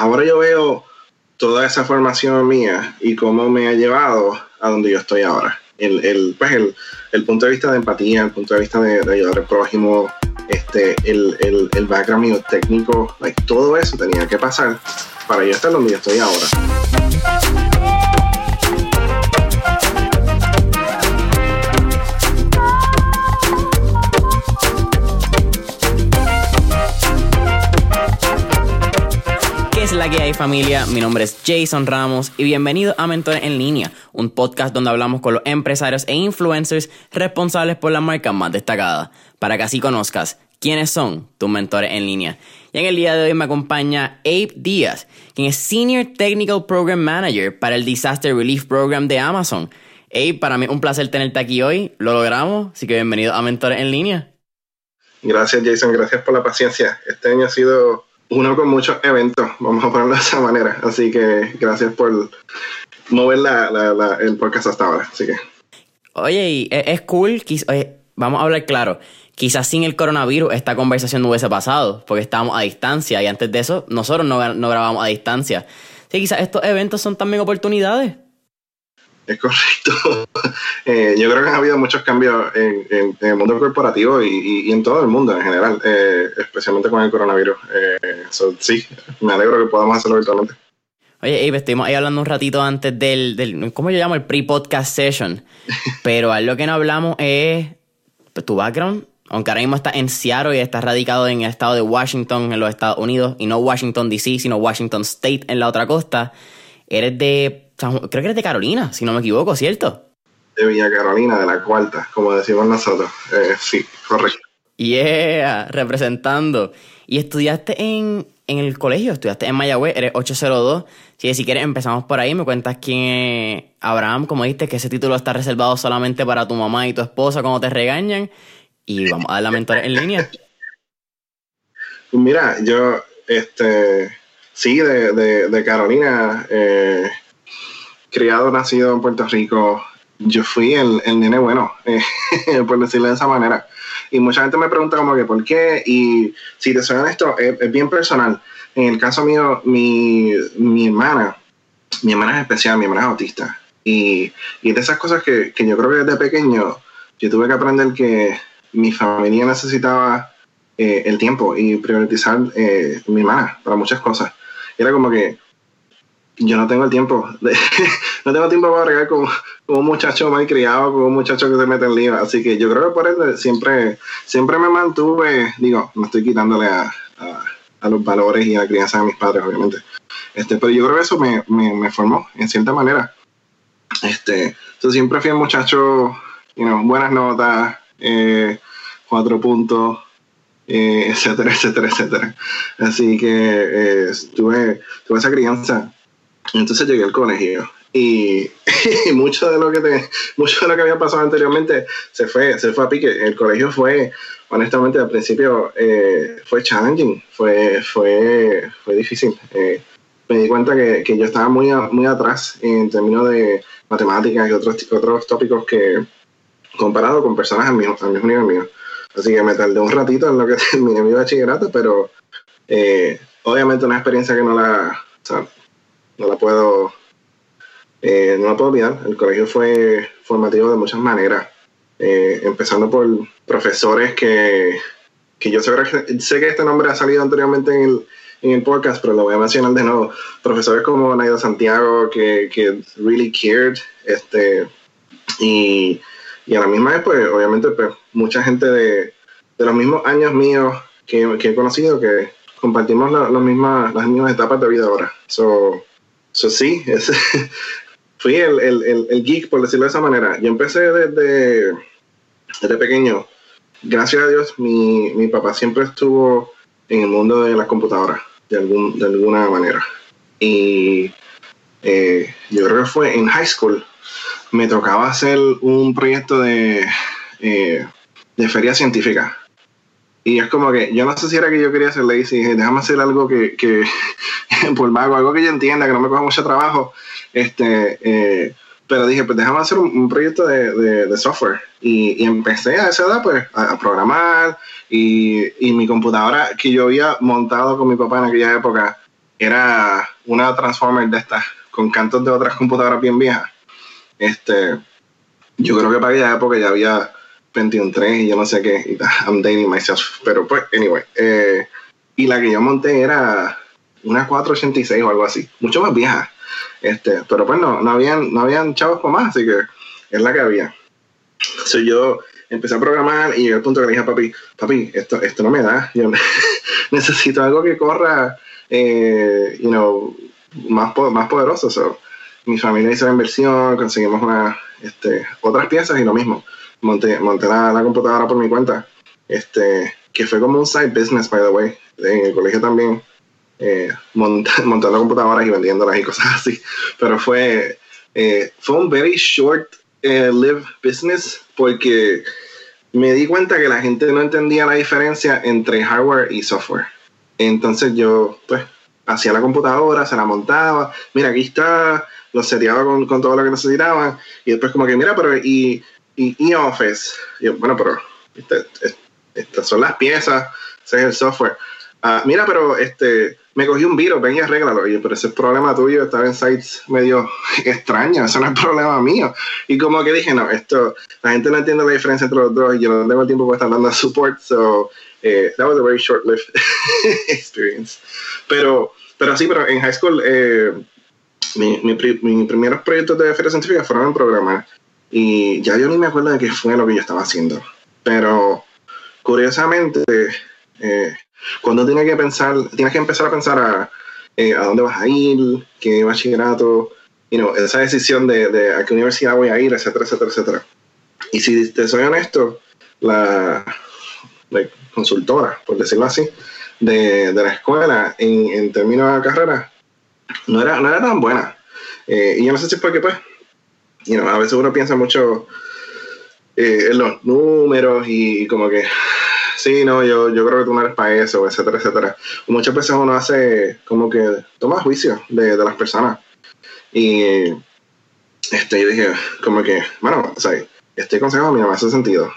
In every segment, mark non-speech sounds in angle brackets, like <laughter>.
ahora yo veo toda esa formación mía y cómo me ha llevado a donde yo estoy ahora. El, el, pues el, el punto de vista de empatía, el punto de vista de, ayudar al prójimo, este, el, el, el background mío técnico, like, todo eso tenía que pasar para yo estar donde yo estoy ahora. La hay familia? Mi nombre es Jason Ramos y bienvenido a Mentores en Línea, un podcast donde hablamos con los empresarios e influencers responsables por las marcas más destacadas, para que así conozcas quiénes son tus mentores en línea. Y en el día de hoy me acompaña Abe Díaz, quien es Senior Technical Program Manager para el Disaster Relief Program de Amazon. Abe, para mí es un placer tenerte aquí hoy, lo logramos, así que bienvenido a Mentores en Línea. Gracias Jason, gracias por la paciencia. Este año ha sido uno con muchos eventos, vamos a ponerlo de esa manera. Así que gracias por mover la, el podcast hasta ahora. Así que. Oye, y es cool, vamos a hablar claro. Quizás sin el coronavirus esta conversación no hubiese pasado, porque estábamos a distancia y antes de eso nosotros no, no grabamos a distancia. Sí, quizás estos eventos son también oportunidades. Es correcto. <laughs> Eh, yo creo que ha habido muchos cambios en, el mundo corporativo y, en todo el mundo en general, eh, especialmente con el coronavirus. Eh, sí, me alegro que podamos hacerlo virtualmente. Oye, Abe, estuvimos ahí hablando un ratito antes del, del ¿cómo yo llamo? El pre-podcast session. <laughs> Pero algo que no hablamos es pues, tu background. Aunque ahora mismo está en Seattle y está radicado en el estado de Washington, en los Estados Unidos, y no Washington DC, sino Washington State en la otra costa. Eres de creo que eres de Carolina, si no me equivoco, ¿cierto? De Villa Carolina, de la cuarta, como decimos nosotros. Eh, sí, correcto. Yeah, representando. ¿Y estudiaste en, en el colegio? ¿Estudiaste en Mayagüez? Eres 802. Si, si quieres, empezamos por ahí. Me cuentas quién es Abraham, como dijiste, que ese título está reservado solamente para tu mamá y tu esposa cuando te regañan. Y vamos a dar la mentora en línea. <laughs> Mira, yo, este, sí, de, de, Carolina, eh, criado, nacido en Puerto Rico, yo fui el, el nene bueno, eh, <laughs> por decirlo de esa manera. Y mucha gente me pregunta como que por qué, y si te soy honesto, es, es bien personal. En el caso mío, mi, mi, hermana, mi hermana es especial, mi hermana es autista. Y, y de esas cosas que, que yo creo que desde pequeño yo tuve que aprender que mi familia necesitaba eh, el tiempo y priorizar eh, mi hermana para muchas cosas. Era como que yo no tengo el tiempo. <laughs> no tengo tiempo para regar con, un muchacho mal criado, con un muchacho que se mete en lío. Así que yo creo que por eso siempre, siempre me mantuve, digo, me estoy quitándole a, los valores y a la crianza de mis padres, obviamente. Este, pero yo creo que eso me, me, formó, en cierta manera. Este, yo siempre fui un muchacho, you know, buenas notas, eh, cuatro puntos, eh, etcétera, etcétera, etcétera. Así que eh, tuve, tuve esa crianza entonces llegué al colegio y, <laughs> mucho de lo que mucho de lo que había pasado anteriormente se fue, se fue a pique. El colegio fue, honestamente, al principio eh, fue challenging, fue, fue, fue difícil. Eh, me di cuenta que, que, yo estaba muy, muy atrás en términos de matemáticas y otros, otros tópicos que comparado con personas al mismo, al mismo nivel mío. Así que me tardé un ratito en lo que <laughs> terminé mi bachillerato, pero eh, obviamente una experiencia que no la, no la puedo, eh, no la puedo olvidar. El colegio fue formativo de muchas maneras, eh, empezando por profesores que, que yo sé, sé, que este nombre ha salido anteriormente en el, en el podcast, pero lo voy a mencionar de nuevo. Profesores como Naida Santiago, que, que really cared, este, y, y a la misma vez, pues, obviamente, pues, mucha gente de, de los mismos años míos que, que he conocido que compartimos la, mismas, las mismas etapas de vida ahora. So, So, sí, <laughs> fui el, el, el, geek, por decirlo de esa manera. Yo empecé desde, desde pequeño. Gracias a Dios, mi, mi papá siempre estuvo en el mundo de las computadoras, de, algún, de alguna manera. Y eh, yo creo que fue en high school, me tocaba hacer un proyecto de, eh, de feria científica. Y es como que yo no sé si era que yo quería ser lazy, déjame hacer algo que, que <laughs> por mago, algo que yo entienda, que no me coja mucho trabajo. Este, eh, pero dije, pues déjame hacer un, proyecto de, de, software. Y, empecé a esa edad, pues, a, programar. Y, y, mi computadora que yo había montado con mi papá en aquella época, era una Transformer de estas, con cantos de otras computadoras bien viejas. Este, yo creo que para aquella época ya había 21.3 y yo no sé qué, I'm dating myself, pero pues, anyway. Eh, y la que yo monté era una 486 o algo así, mucho más vieja. Este, pero pues no, no habían, no habían chavos con más, así que es la que había. So yo empecé a programar y llegué al punto que le dije a papi, papi, esto, esto no me da, yo <laughs> necesito algo que corra, eh, you know, más, más poderoso. So, mi familia hizo la inversión, conseguimos una, este, otras piezas y lo mismo. Monté, monté la, la, computadora por mi cuenta, este, que fue como un side business, by the way. En el colegio también eh, <laughs> montando computadoras y vendiéndolas y cosas así. Pero fue, eh, fue un very short eh, live business porque me di cuenta que la gente no entendía la diferencia entre hardware y software. Entonces yo, pues, hacía la computadora, se la montaba, mira, aquí está, lo seteaba con, con todo lo que necesitaban, y después como que, mira, pero, y, y, Office, bueno, pero este, este, estas son las piezas, ese es el software. Ah, mira, pero este, me cogí un virus, ven y arréglalo. Y pero ese es problema tuyo, estaba en sites medio <laughs> extraños, eso no es problema mío. Y como que dije, no, esto, la gente no entiende la diferencia entre los dos y yo no tengo el tiempo para estar dando support, so eh, that was a very short-lived <laughs> experience. Pero, pero sí, pero en high school, eh, mi, mi, mis primeros proyectos de feria científica fueron en programar. Y ya yo ni me acuerdo de qué fue lo que yo estaba haciendo. Pero, curiosamente, eh, cuando tienes que pensar, tienes que empezar a pensar a, eh, a dónde vas a ir, qué bachillerato, you know, esa decisión de, de, a qué universidad voy a ir, etcétera, etcétera, etcétera. Y si te soy honesto, la, consultora, por decirlo así, de, de la escuela en, en, términos de carrera, no era, no era tan buena. Eh, y yo no sé si es porque, pues, you know, a veces uno piensa mucho eh, en los números y como que sí, no, yo, yo creo que tú no eres para eso, etcétera, etcétera. Muchas veces uno hace como que toma juicio de, de las personas. Y este, yo dije, como que, bueno, o sea, este consejo a mí no me hace sentido.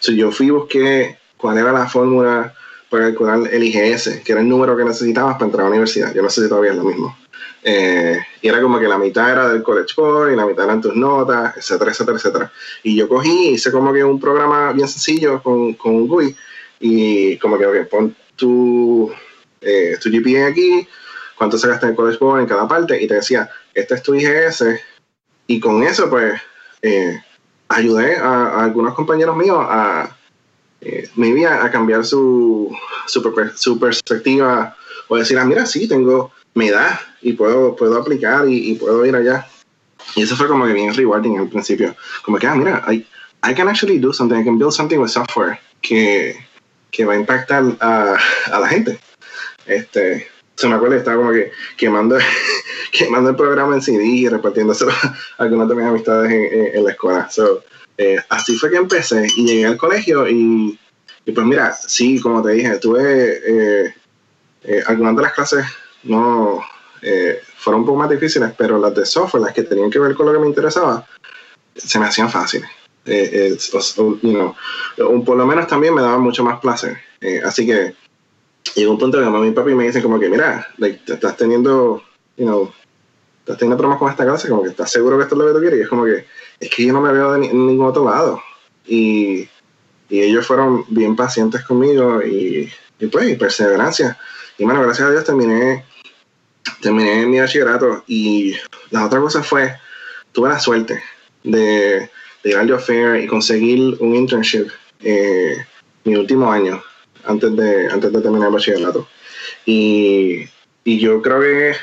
Si yo fui y busqué cuál era la fórmula para calcular el IGS, que era el número que necesitabas para entrar a la universidad. Yo no sé si todavía es lo mismo. Eh, y era como que la mitad era del college core y la mitad eran tus notas, etcétera, etcétera, etcétera. Y yo cogí, hice como que un programa bien sencillo con, con un GUI y como que, ok, pon tu, eh, tu GPA aquí, cuánto sacaste en el college board en cada parte y te decía, este es tu IGS y con eso pues eh, ayudé a, algunos compañeros míos a eh, maybe a, cambiar su, su, perspectiva o decir, ah, mira, sí, tengo mi edad y puedo, puedo aplicar y, puedo ir allá. Y eso fue como que bien rewarding al principio. Como que, ah, mira, I, I can actually do something, I can build something with software que, que va a impactar a, a la gente. Este, se me acuerda, estaba como que quemando, <laughs> quemando el programa en CD y repartiéndoselo <laughs> a algunas de mis amistades en, la escuela. So, eh, así fue que empecé y llegué al colegio y, y pues mira, sí, como te dije, tuve eh, eh, algunas de las clases no fueron un poco más difíciles, pero las de software, las que tenían que ver con lo que me interesaba, se me hacían fáciles eh, por lo menos también me daba mucho más placer. Eh, así que llegó un punto que mamá y me dicen como que, mira, te estás teniendo, you know, estás teniendo problemas con esta clase, como que estás seguro que esto es lo que tú quieres. Y es como que, es que yo no me veo en ningún otro lado. Y, y, ellos fueron bien pacientes conmigo y, y pues, y perseverancia. Y bueno, gracias a Dios terminé, terminé mi bachillerato. Y la otra cosa fue, tuve la suerte de de ir al fair y conseguir un internship eh, mi último año antes de, antes de terminar el bachillerato. Y, y yo creo que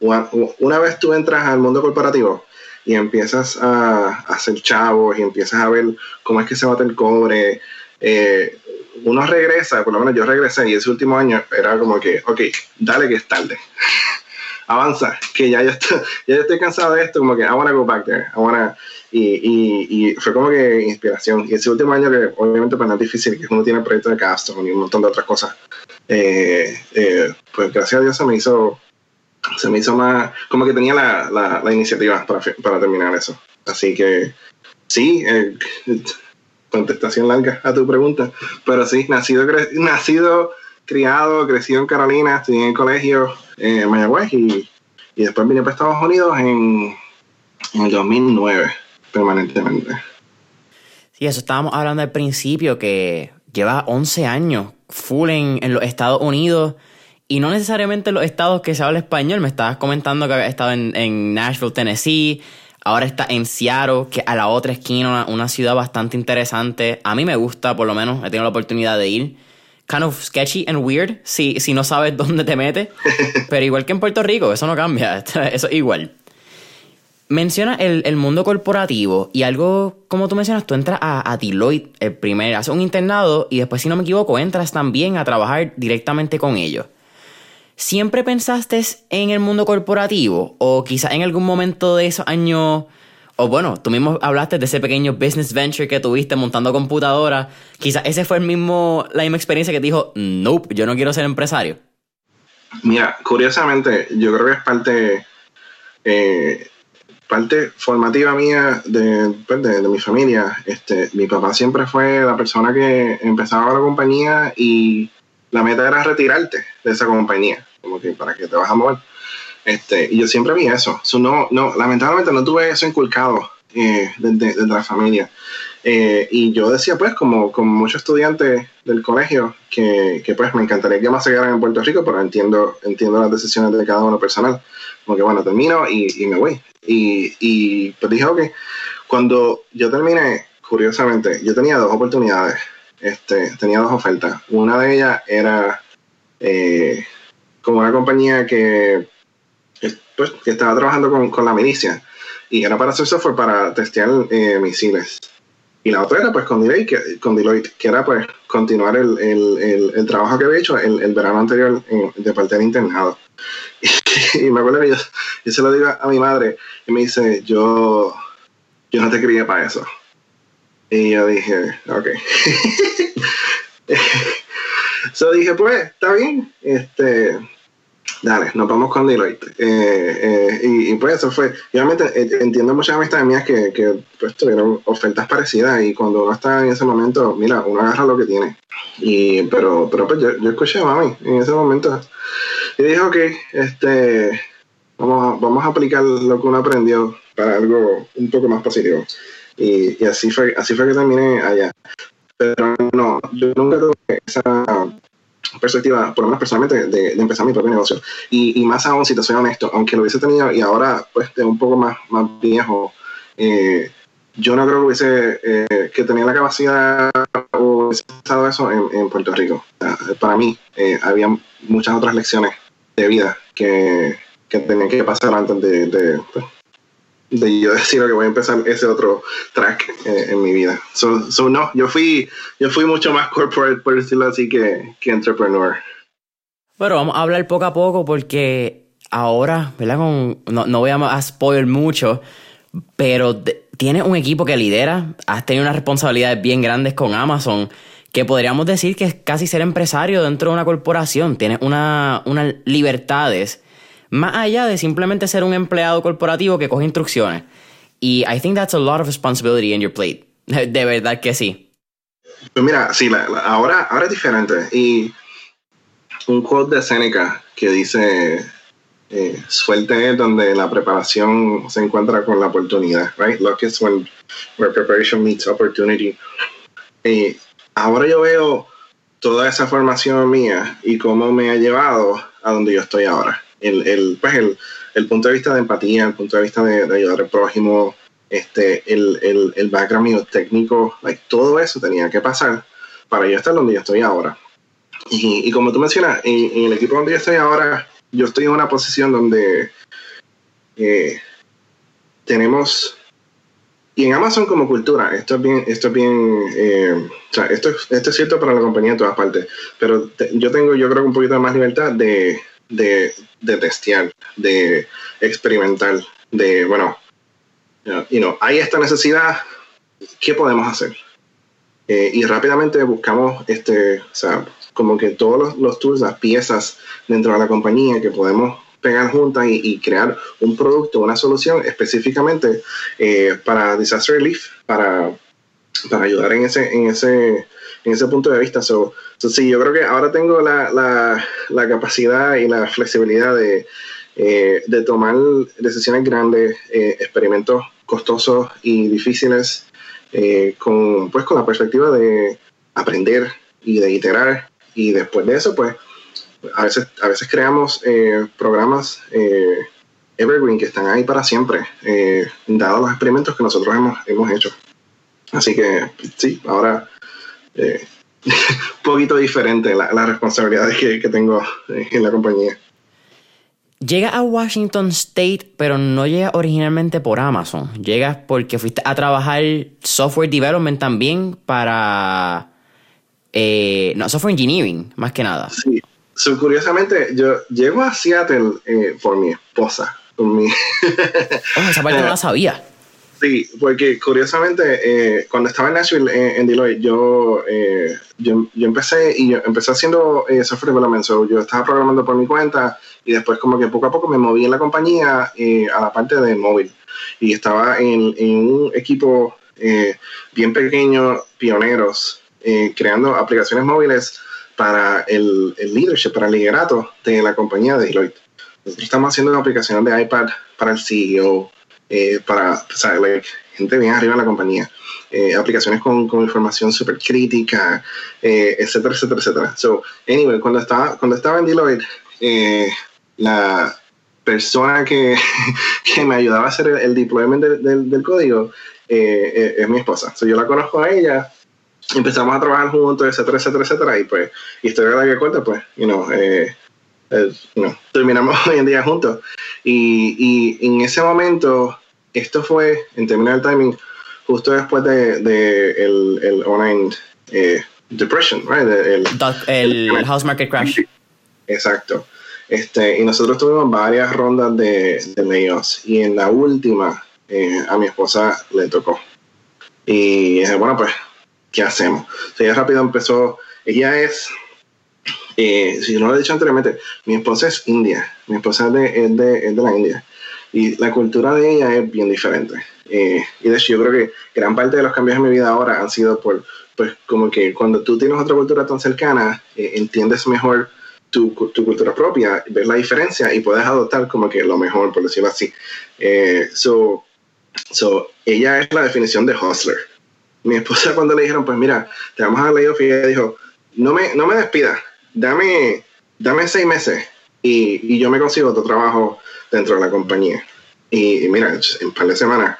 una, vez tú entras al mundo corporativo y empiezas a, hacer chavos y empiezas a ver cómo es que se bate el cobre, eh, uno regresa, por lo menos yo regresé y ese último año era como que, ok, dale que es tarde. <laughs> Avanza, que ya yo, estoy, <laughs> ya yo estoy cansado de esto, como que I wanna go back there, I wanna, y, y, fue como que inspiración. Y ese último año que obviamente pues no es difícil, que uno tiene el proyecto de Castro y un montón de otras cosas, eh, eh, pues gracias a Dios se me hizo se me hizo más, como que tenía la, la, iniciativa para, para, terminar eso. Así que sí, eh, contestación larga a tu pregunta, pero sí, nacido, nacido criado, crecido en Carolina, estudié en el colegio, en Mayagüez y, y después vine para Estados Unidos en, en el 2009 permanentemente. Sí, eso estábamos hablando al principio, que lleva 11 años full en, en los Estados Unidos y no necesariamente en los estados que se habla español. Me estabas comentando que había estado en, Nashville, Tennessee. Ahora está en Seattle, que a la otra esquina, una, ciudad bastante interesante. A mí me gusta, por lo menos, he tenido la oportunidad de ir. Kind of sketchy and weird, si, si no sabes <laughs> dónde te metes. Pero igual que en Puerto Rico, eso no cambia, <laughs> eso es igual. Menciona el, el, mundo corporativo y algo, como tú mencionas, tú entras a, a Deloitte el primer, haces un internado y después, si no me equivoco, entras también a trabajar directamente con ellos. ¿Siempre pensaste en el mundo corporativo? ¿O quizás en algún momento de esos años, o bueno, tú mismo hablaste de ese pequeño business venture que tuviste montando computadora, quizás ese fue el mismo, la misma experiencia que te dijo, nope, yo no quiero ser empresario? Mira, curiosamente, yo creo que es parte, eh, parte formativa mía de, pues, de, de, mi familia. Este, mi papá siempre fue la persona que empezaba la compañía y la meta era retirarte de esa compañía como que para que te vas a mover. Este, y yo siempre vi eso. no, no, lamentablemente no tuve eso inculcado eh, desde, la familia. Eh, y yo decía, pues, como, como muchos estudiantes del colegio, que, que, pues me encantaría que más se quedaran en Puerto Rico, pero entiendo, entiendo las decisiones de cada uno personal. Como que, bueno, termino y, y me voy. Y, y pues dije, ok, cuando yo terminé, curiosamente, yo tenía dos oportunidades. Este, tenía dos ofertas. Una de ellas era eh, como una compañía que, pues, que estaba trabajando con, con, la milicia y era para hacer software para testear eh, misiles. Y la otra era pues con Deloitte, que, con Deloitte, que era pues continuar el, el, el, trabajo que había hecho el, el verano anterior en, de parte del internado. <laughs> Y, y, me acuerdo que yo, yo, se lo digo a mi madre y me dice, yo, yo no te quería para eso. Y yo dije, ok. <laughs> So dije, pues, está bien, este, dale, nos vamos con Deloitte. Eh, eh, y, pues eso fue, obviamente eh, entiendo muchas amistades mías que, que pues, tuvieron ofertas parecidas y cuando uno está en ese momento, mira, uno agarra lo que tiene. Y, pero, pero pues yo, yo escuché a mami en ese momento y dije, ok, este, vamos a, vamos a aplicar lo que uno aprendió para algo un poco más positivo. Y, y así fue, así fue que terminé allá pero no, yo nunca tuve esa perspectiva, por lo menos personalmente, de, de empezar mi propio negocio. Y, y, más aún, si te soy honesto, aunque lo hubiese tenido y ahora, pues, un poco más, más viejo, eh, yo no creo que hubiese, eh, que tenía la capacidad o hubiese estado eso en, en Puerto Rico. Para mí, eh, había muchas otras lecciones de vida que, que tenía que pasar antes de, de pues, de yo decir que voy a empezar ese otro track eh, en mi vida. So, so, no, yo fui, yo fui mucho más corporate, por decirlo así, que, que entrepreneur. Bueno, vamos a hablar poco a poco porque ahora, ¿verdad? Con, no, no voy a spoiler mucho, pero tienes un equipo que lidera, has tenido unas responsabilidades bien grandes con Amazon, que podríamos decir que es casi ser empresario dentro de una corporación, tienes una, unas libertades más allá de simplemente ser un empleado corporativo que coge instrucciones. Y I think that's a lot of responsibility in your plate. <laughs> De verdad que sí. Pues mira, sí, la, ahora, ahora es diferente. Y un quote de Seneca que dice, eh, suerte es donde la preparación se encuentra con la oportunidad, right? Luck is when preparation meets opportunity. Y ahora yo veo toda esa formación mía y cómo me ha llevado a donde yo estoy ahora el, el, pues el, el, punto de vista de empatía, el punto de vista de, de ayudar al prójimo, este, el, el, el background técnico, like, todo eso tenía que pasar para yo estar donde yo estoy ahora. Y, y como tú mencionas, en, en, el equipo donde yo estoy ahora, yo estoy en una posición donde eh, tenemos y en Amazon como cultura, esto es bien, esto es bien, eh, o sea, esto, esto es cierto para la compañía en todas partes, pero te, yo tengo, yo creo un poquito más libertad de, de, de testear, de experimentar, de, bueno, you know, hay esta necesidad, ¿qué podemos hacer? Eh, y rápidamente buscamos, este, o sea, como que todos los, los, tools, las piezas dentro de la compañía que podemos pegar juntas y, crear un producto, una solución específicamente eh, para disaster relief, para, para ayudar en ese, en ese en ese punto de vista. So, sí, yo creo que ahora tengo la, la, la capacidad y la flexibilidad de, eh, de tomar decisiones grandes, eh, experimentos costosos y difíciles, eh, con, pues, con la perspectiva de aprender y de iterar. Y después de eso, pues, a veces, a veces creamos programas evergreen que están ahí para siempre, dados los experimentos que nosotros hemos, hemos hecho. Así que sí, ahora <laughs> un poquito diferente las la responsabilidades que, que tengo en la compañía. Llega a Washington State, pero no llega originalmente por Amazon. Llegas porque fuiste a trabajar software development también para. Eh, no, software engineering, más que nada. Sí. curiosamente, yo llego a Seattle eh, por mi esposa. Por mi... oh, esa parte no la <laughs> sabía. Sí, porque curiosamente, eh, cuando estaba en Nashville, en Deloitte, yo, eh, yo, yo, empecé y yo empecé haciendo eh, software development. So, yo estaba programando por mi cuenta y después como que poco a poco me moví en la compañía a la parte de móvil. Y estaba en, en un equipo bien pequeño, pioneros, creando aplicaciones móviles para el, el, leadership, para el liderato de la compañía de Deloitte. Nosotros estamos haciendo una aplicación de iPad para el CEO, eh, para gente bien arriba en la compañía. Eh, aplicaciones con, con información súper crítica, eh, etcétera, etcétera, etcétera. So, anyway, cuando estaba, cuando estaba en Deloitte, la persona que, <laughs> que, me ayudaba a hacer el, deployment del código es mi esposa. So, yo la conozco a ella, empezamos a trabajar juntos, etcétera, etcétera, etcétera, y pues, historia de la cuenta, pues, you know, terminamos <laughs> hoy en día juntos. Y, y en ese momento esto fue, en términos del timing, justo después de, de el, el, online eh, depression, right? El, house market crash. Exacto. Este, y nosotros tuvimos varias rondas de, de layoffs y en la última eh, a mi esposa le tocó. Y dije, bueno, pues, ¿qué hacemos? O ella rápido empezó, ella es, eh, si no lo he dicho anteriormente, mi esposa es india, mi esposa es de, es de, es de la India. Y la cultura de ella es bien diferente. Eh, y de hecho yo creo que gran parte de los cambios en mi vida ahora han sido por, pues como que cuando tú tienes otra cultura tan cercana, eh, entiendes mejor tu, tu, cultura propia, ves la diferencia y puedes adoptar como que lo mejor, por decirlo así. Eh, so, so, ella es la definición de hustler. Mi esposa <laughs> cuando le dijeron, pues mira, te vamos a y ella dijo, no me, no me despidas, dame, dame seis meses y, y yo me consigo otro trabajo dentro de la compañía. Y, mira, en un par de semanas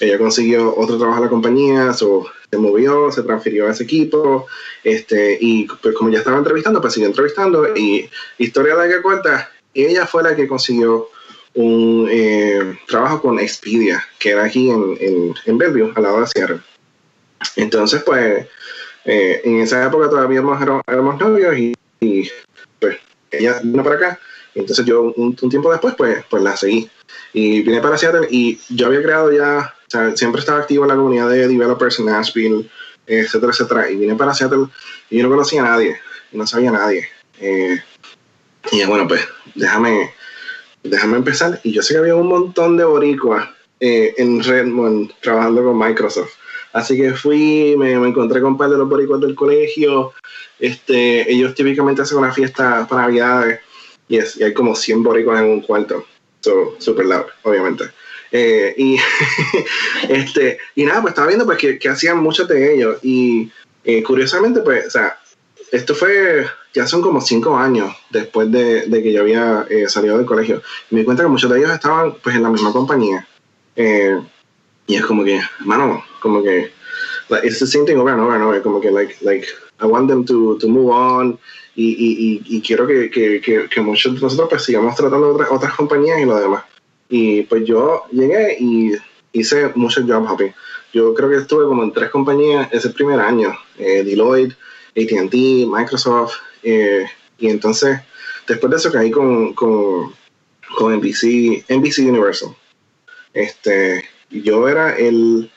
ella consiguió otro trabajo en la compañía, se movió, se transfirió a ese equipo, este, y pues como ya estaba entrevistando, pues siguió entrevistando, y historia que cuenta, ella fue la que consiguió un eh, trabajo con Expedia, que era aquí en, en, en Bellevue, al lado de Sierra. Entonces, pues, eh, en esa época todavía éramos, novios y, y, pues ella vino para acá entonces yo un, tiempo después pues, pues la seguí. Y vine para Seattle y yo había creado ya, o sea, siempre estaba activo en la comunidad de developers en Nashville, etcétera, etcétera. Y vine para Seattle y yo no conocía a nadie, no sabía a nadie. Eh, y bueno, pues déjame, déjame empezar. Y yo sé que había un montón de boricuas eh, en Redmond trabajando con Microsoft. Así que fui, me, encontré con un par de los boricuas del colegio. Este, ellos típicamente hacen una fiesta para Navidades y, y hay como 100 boricos en un cuarto. So, super loud, obviamente. Eh, y, <laughs> este, y nada, pues estaba viendo pues que, que hacían muchos de ellos. Y eh, curiosamente, pues, o sea, esto fue, ya son como cinco años después de, de que yo había eh, salido del colegio. Me di cuenta que muchos de ellos estaban pues en la misma compañía. Y es como que, mano, como que, like, it's the same thing over and over and over, como que, like, like, I want them to, to move on y, y, quiero que, que, que, muchos de nosotros pues sigamos tratando otras, otras compañías y lo demás. Y pues yo llegué y hice muchos job hopping. Yo creo que estuve como en tres compañías ese primer año, eh, Deloitte, ATT, Microsoft, eh, y entonces después de eso caí con, con, con NBC, NBC Universal. Este, yo era el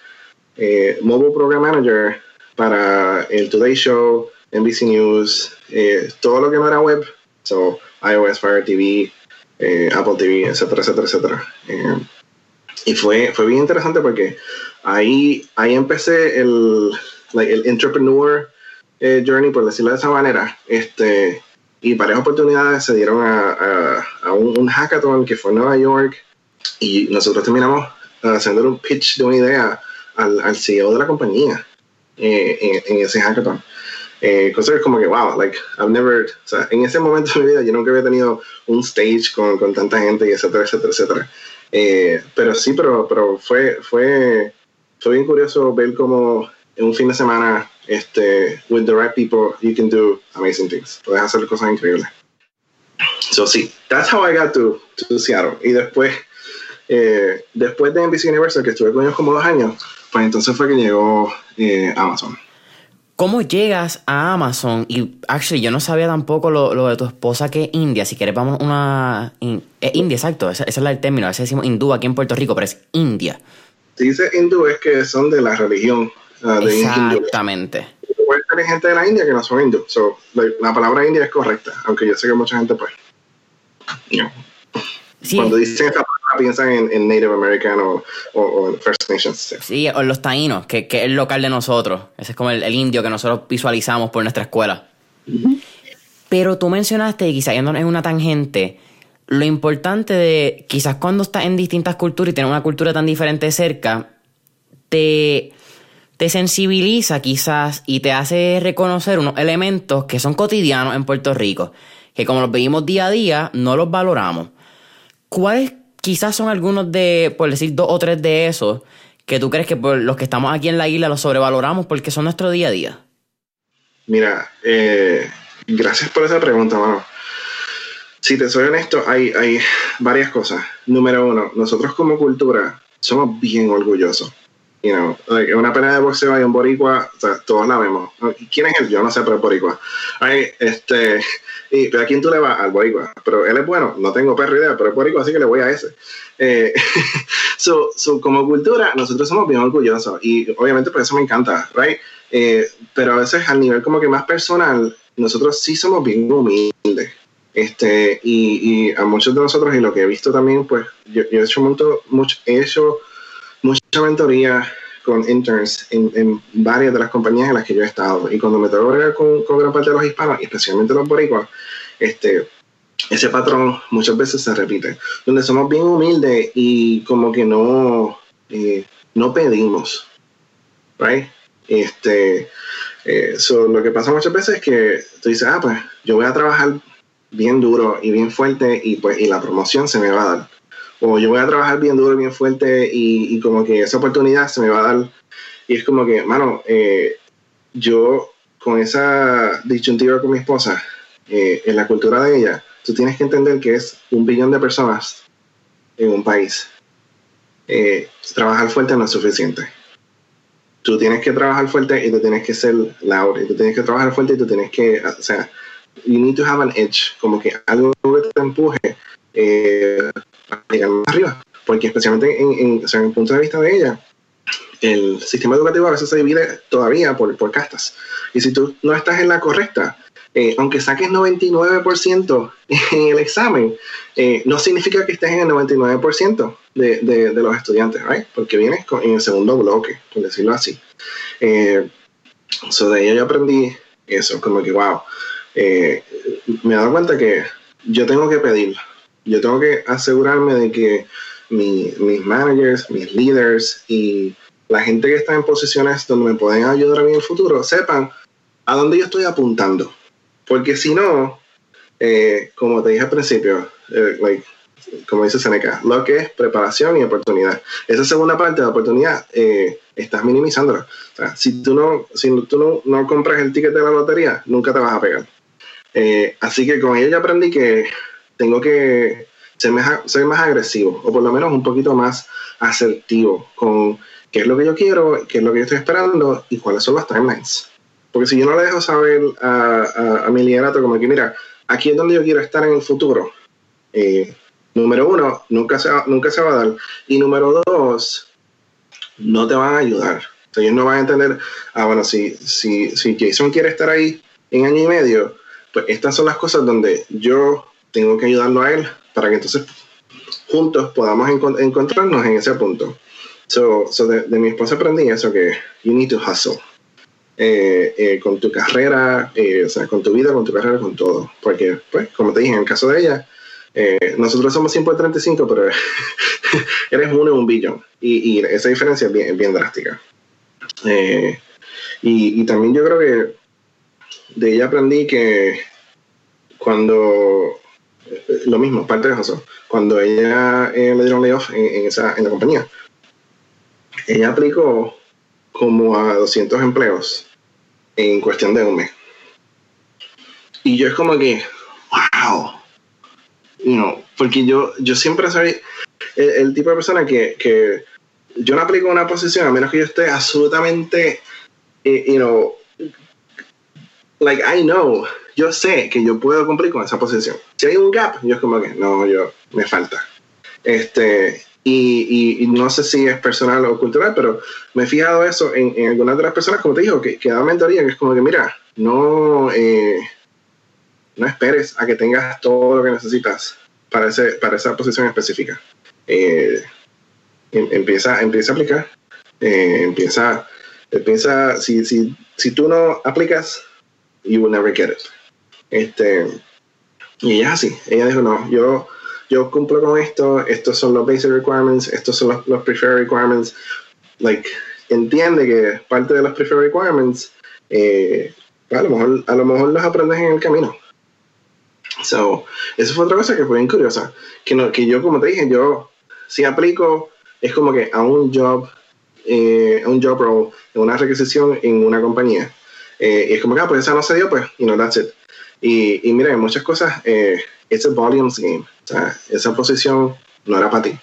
eh, Mobile Program Manager para el Today Show, NBC News, eh, todo lo que no era web, so iOS, Fire TV, eh, Apple TV, etcétera, etcétera, etcétera. Y fue, fue bien interesante porque ahí, ahí empecé el, like, el entrepreneur journey, por decirlo de esa manera, este, y varias oportunidades se dieron a, un, hackathon que fue en Nueva York y nosotros terminamos haciendo un pitch de una idea al, al CEO de la compañía eh, en, ese hackathon. Eh, cosas como que, wow, like, I've never, o sea, en ese momento de mi vida yo nunca había tenido un stage con, con tanta gente y etcétera, etcétera, etcétera. Eh, pero sí, pero, pero fue, fue, fue bien curioso ver cómo en un fin de semana, este, with the right people, you can do amazing things. Puedes hacer cosas increíbles. So sí, that's how I got to, to Seattle. Y después, eh, después de NBC Universal, que estuve con ellos como dos años, pues entonces fue que llegó eh, Amazon. ¿Cómo llegas a Amazon? Y actually, yo no sabía tampoco lo, de tu esposa que es india. Si quieres, vamos una. es India, exacto. Ese, es el término. A veces decimos hindú aquí en Puerto Rico, pero es India. Si dice hindú, es que son de la religión uh, de Exactamente. Puede ser gente de la India que no son hindú. So, la, palabra india es correcta, aunque yo sé que mucha gente, pues. Cuando dicen palabra piensan en, Native American o, First Nations. Sí. o los taínos, que, que, es el local de nosotros. Ese es como el, indio que nosotros visualizamos por nuestra escuela. Pero tú mencionaste, y quizás yendo en una tangente, lo importante de quizás cuando estás en distintas culturas y tienes una cultura tan diferente cerca, te, te sensibiliza quizás y te hace reconocer unos elementos que son cotidianos en Puerto Rico, que como los vivimos día a día, no los valoramos. ¿Cuáles quizás son algunos de, por decir dos o tres de esos, que tú crees que por los que estamos aquí en la isla los sobrevaloramos porque son nuestro día a día? Mira, eh, gracias por esa pregunta, mano. Si te soy honesto, hay, hay varias cosas. Número uno, nosotros como cultura somos bien orgullosos. You know, like, una pena de boxeo hay un boricua, todos la vemos. ¿Quién es él? Yo no sé, pero es boricua. Hay, este, y a quién tú le vas al boricua, pero él es bueno, no tengo perro idea, pero es boricua, así que le voy a ese. Eh, <laughs> so, so, como cultura, nosotros somos bien orgullosos y obviamente por eso me encanta, right? Eh, pero a veces al nivel como que más personal, nosotros sí somos bien humildes. Este, y, y a muchos de nosotros, y lo que he visto también, pues yo, he hecho mucho, mucho, he hecho mucha mentoría con interns en, en, varias de las compañías en las que yo he estado. Y cuando me tengo que con, con gran parte de los hispanos, especialmente los boricuas, este, ese patrón muchas veces se repite, donde somos bien humildes y como que no, eh, no pedimos, right? Este, eh, lo que pasa muchas veces es que tú dices, ah, pues yo voy a trabajar bien duro y bien fuerte y pues y la promoción se me va a dar. O yo voy a trabajar bien duro bien fuerte y, y como que esa oportunidad se me va a dar. Y es como que, mano, eh, yo con esa disyuntiva con mi esposa, eh, en la cultura de ella, tú tienes que entender que es un billón de personas en un país. Eh, trabajar fuerte no es suficiente. Tú tienes que trabajar fuerte y tú tienes que ser loud, y tú tienes que trabajar fuerte y tú tienes que, o sea, you need to have an edge, como que algo que te empuje eh, llegar más arriba. Porque especialmente en, en, o sea, en el punto de vista de ella, el sistema educativo a veces se divide todavía por, por castas. Y si tú no estás en la correcta, eh, aunque saques 99% en el examen, eh, no significa que estés en el 99% de, de, de, los estudiantes, ¿right? Porque vienes en el segundo bloque, por decirlo así. Eh, de ello yo aprendí eso, como que, wow, eh, me he dado cuenta que yo tengo que pedir, yo tengo que asegurarme de que mis managers, mis leaders y la gente que está en posiciones donde me pueden ayudar a mí en el futuro sepan a dónde yo estoy apuntando porque si no, eh, como te dije al principio, eh, como dice Seneca, lo que es preparación y oportunidad. Esa segunda parte de la oportunidad, eh, estás minimizándola. O sea, si tú, no, si tú no, compras el ticket de la lotería, nunca te vas a pegar. así que con ella aprendí que tengo que ser más, ser más agresivo, o por lo menos un poquito más asertivo con qué es lo que yo quiero, qué es lo que yo estoy esperando y cuáles son los timelines. Porque si yo no le dejo saber a, mi liderato como que, mira, aquí es donde yo quiero estar en el futuro, eh, número uno, nunca se, nunca se va a dar. Y número dos, no te van a ayudar. O ellos no van a entender, ah, bueno, si, si, si Jason quiere estar ahí en año y medio, pues estas son las cosas donde yo tengo que ayudarlo a él para que entonces juntos podamos encontrarnos en ese punto. So, so de, de mi esposa aprendí eso que you need to hustle. eh, eh, con tu carrera, o sea, con tu vida, con tu carrera, con todo. Porque, pues, como te dije, en el caso de ella, nosotros somos 135, pero <laughs> eres uno en un billón. Y, esa diferencia es bien, bien drástica. Y, y, también yo creo que de ella aprendí que cuando lo mismo, parte de eso, cuando ella le dieron layoff en, esa, en la compañía, ella aplicó como a 200 empleos en cuestión de un mes. Y yo es como que, wow, you porque yo, yo siempre soy el, tipo de persona que, que, yo no aplico una posición a menos que yo esté absolutamente, eh, you know, like I know, yo sé que yo puedo cumplir con esa posición. Si hay un gap, yo es como que, no, yo, me falta. Este, y, no sé si es personal o cultural, pero me he fijado eso en, algunas de las personas, como te digo, que, que dan mentoría, que es como que, mira, no, eh, no esperes a que tengas todo lo que necesitas para, ese, para esa posición específica. Eh, em, empieza, empieza a aplicar, eh, empieza, empieza si, si, si tú no aplicas, you will never get it. Este, y ella así, ella dijo, no, yo yo cumplo con esto, estos son los basic requirements, estos son los, los preferred requirements. Like, entiende que parte de los preferred requirements, eh, a, lo mejor, a lo mejor los aprendes en el camino. So, eso fue otra cosa que fue bien curiosa. Que, no, que yo, como te dije, yo si aplico, es como que a un job, eh, a un job role, una requisición en una compañía. Eh, y es como que, ah, pues esa no se dio, pues, you know, that's it. Y, y mira, hay muchas cosas, eh, it's a volumes game. Esa posición no era para ti.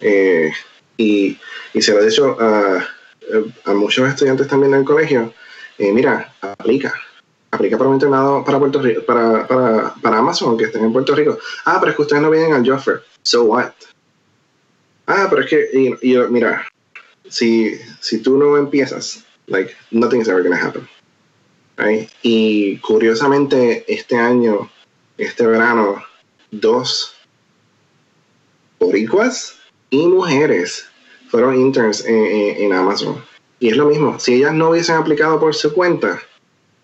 Eh, y, se lo he dicho a, a, muchos estudiantes también en el colegio, eh, mira, aplica. Aplica para un internado para Puerto Rico, para, para, para Amazon, que estén en Puerto Rico. Ah, pero es que ustedes no vienen al Joffer. So what? Ah, pero es que, y, mira, si, si tú no empiezas, like, nothing is ever going to happen. Y curiosamente, este año este verano dos boricuas y mujeres fueron interns en, Amazon. Y es lo mismo, si ellas no hubiesen aplicado por su cuenta,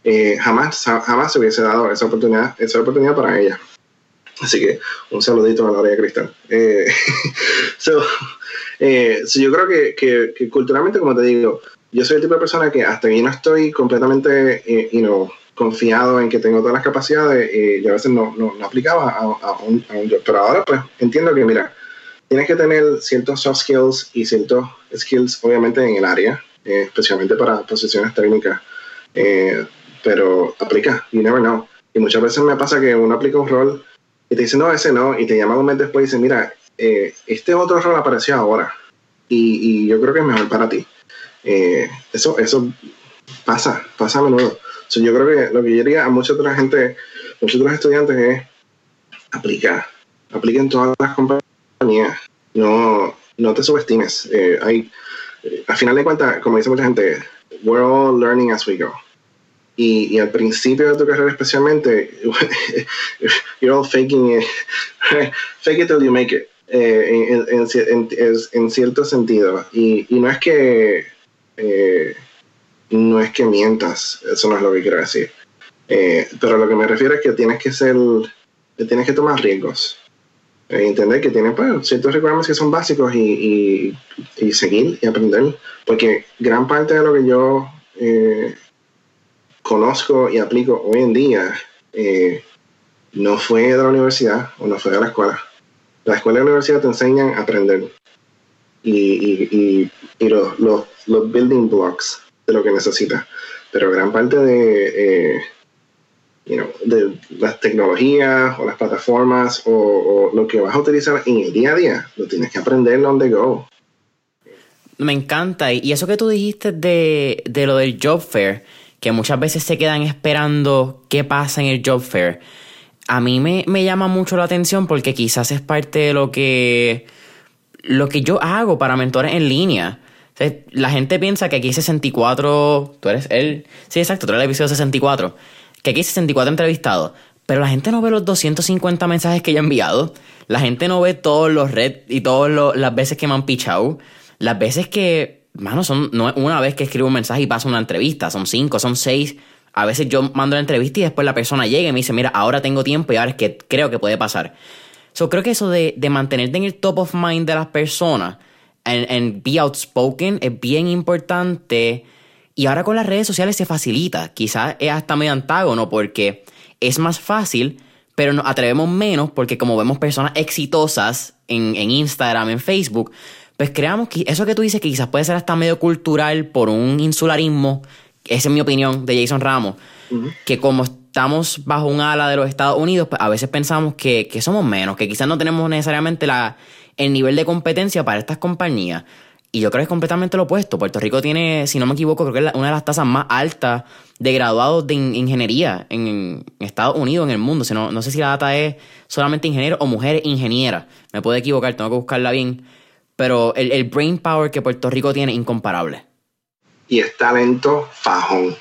eh, jamás, jamás se hubiese dado esa oportunidad, esa oportunidad para ellas. Así que un saludito a la de Cristal. Eh, <laughs> eh, so, yo creo que, culturalmente, como te digo, yo soy el tipo de persona que hasta ahí no estoy completamente, you know, confiado en que tengo todas las capacidades y yo a veces no, no, aplicaba a, un, a un Pero ahora pues entiendo que, mira, tienes que tener ciertos soft skills y ciertos skills, obviamente, en el área, eh, especialmente para posiciones técnicas. Eh, pero aplica, you never know. Y muchas veces me pasa que uno aplica un rol y te dice, no, ese no, y te llaman un mes después y dice, mira, eh, este otro rol apareció ahora y, y, yo creo que es mejor para ti. Eso, eso pasa, pasa a menudo yo creo que lo que yo diría a mucha otra gente, muchos otros estudiantes es aplicar, apliquen todas las compañías, no, no te subestimes. Eh, hay, eh, al final de cuentas, como dice mucha gente, we're all learning as we go. Y, y, al principio de tu carrera especialmente, <laughs> you're all faking it, <laughs> fake it till you make it, eh, en, en, en, cierto sentido. Y, y no es que eh, no es que mientas, eso no es lo que quiero decir. Eh, pero lo que me refiero es que tienes que ser, tienes que tomar riesgos. Eh, entender que tienes pues, ciertos requirements que son básicos y, y, seguir y aprender. Porque gran parte de lo que yo eh, conozco y aplico hoy en día no fue de la universidad o no fue de la escuela. La escuela y la universidad te enseñan a aprender. Y los, los, los building blocks de lo que necesitas. Pero gran parte de, eh, de las tecnologías o las plataformas o, lo que vas a utilizar en el día a día, lo tienes que aprender on the go. Me encanta. Y eso que tú dijiste de, de lo del job fair, que muchas veces se quedan esperando qué pasa en el job fair. A mí me, me llama mucho la atención porque quizás es parte de lo que, lo que yo hago para mentores en línea la gente piensa que aquí hay 64. Tú eres él. Sí, exacto, tú eres el episodio 64. Que aquí hay 64 entrevistados. Pero la gente no ve los 250 mensajes que yo he enviado. La gente no ve todos los red y todas las veces que me han pichado. Las veces que mano, son, no es una vez que escribo un mensaje y paso una entrevista, son cinco, son seis. A veces yo mando la entrevista y después la persona llega y me dice, mira, ahora tengo tiempo y ahora es que creo que puede pasar. So, creo que eso de, de mantenerte en el top of mind de las personas en be outspoken es bien importante. Y ahora con las redes sociales se facilita. Quizás es hasta medio antágono porque es más fácil, pero nos atrevemos menos porque como vemos personas exitosas en, en Instagram, en Facebook, pues creamos que eso que tú dices que quizás puede ser hasta medio cultural por un insularismo, esa es mi opinión de Jason Ramos, que como estamos bajo un ala de los Estados Unidos, pues a veces pensamos que, que somos menos, que quizás no tenemos necesariamente la, el nivel de competencia para estas compañías. Y yo creo que es completamente lo opuesto. Puerto Rico tiene, si no me equivoco, creo que es una de las tasas más altas de graduados de ingeniería en, Estados Unidos, en el mundo. No, no sé si la data es solamente ingeniero o mujeres ingenieras. Me puedo equivocar, tengo que buscarla bien. Pero el, brain power que Puerto Rico tiene es incomparable. Y es talento fajón,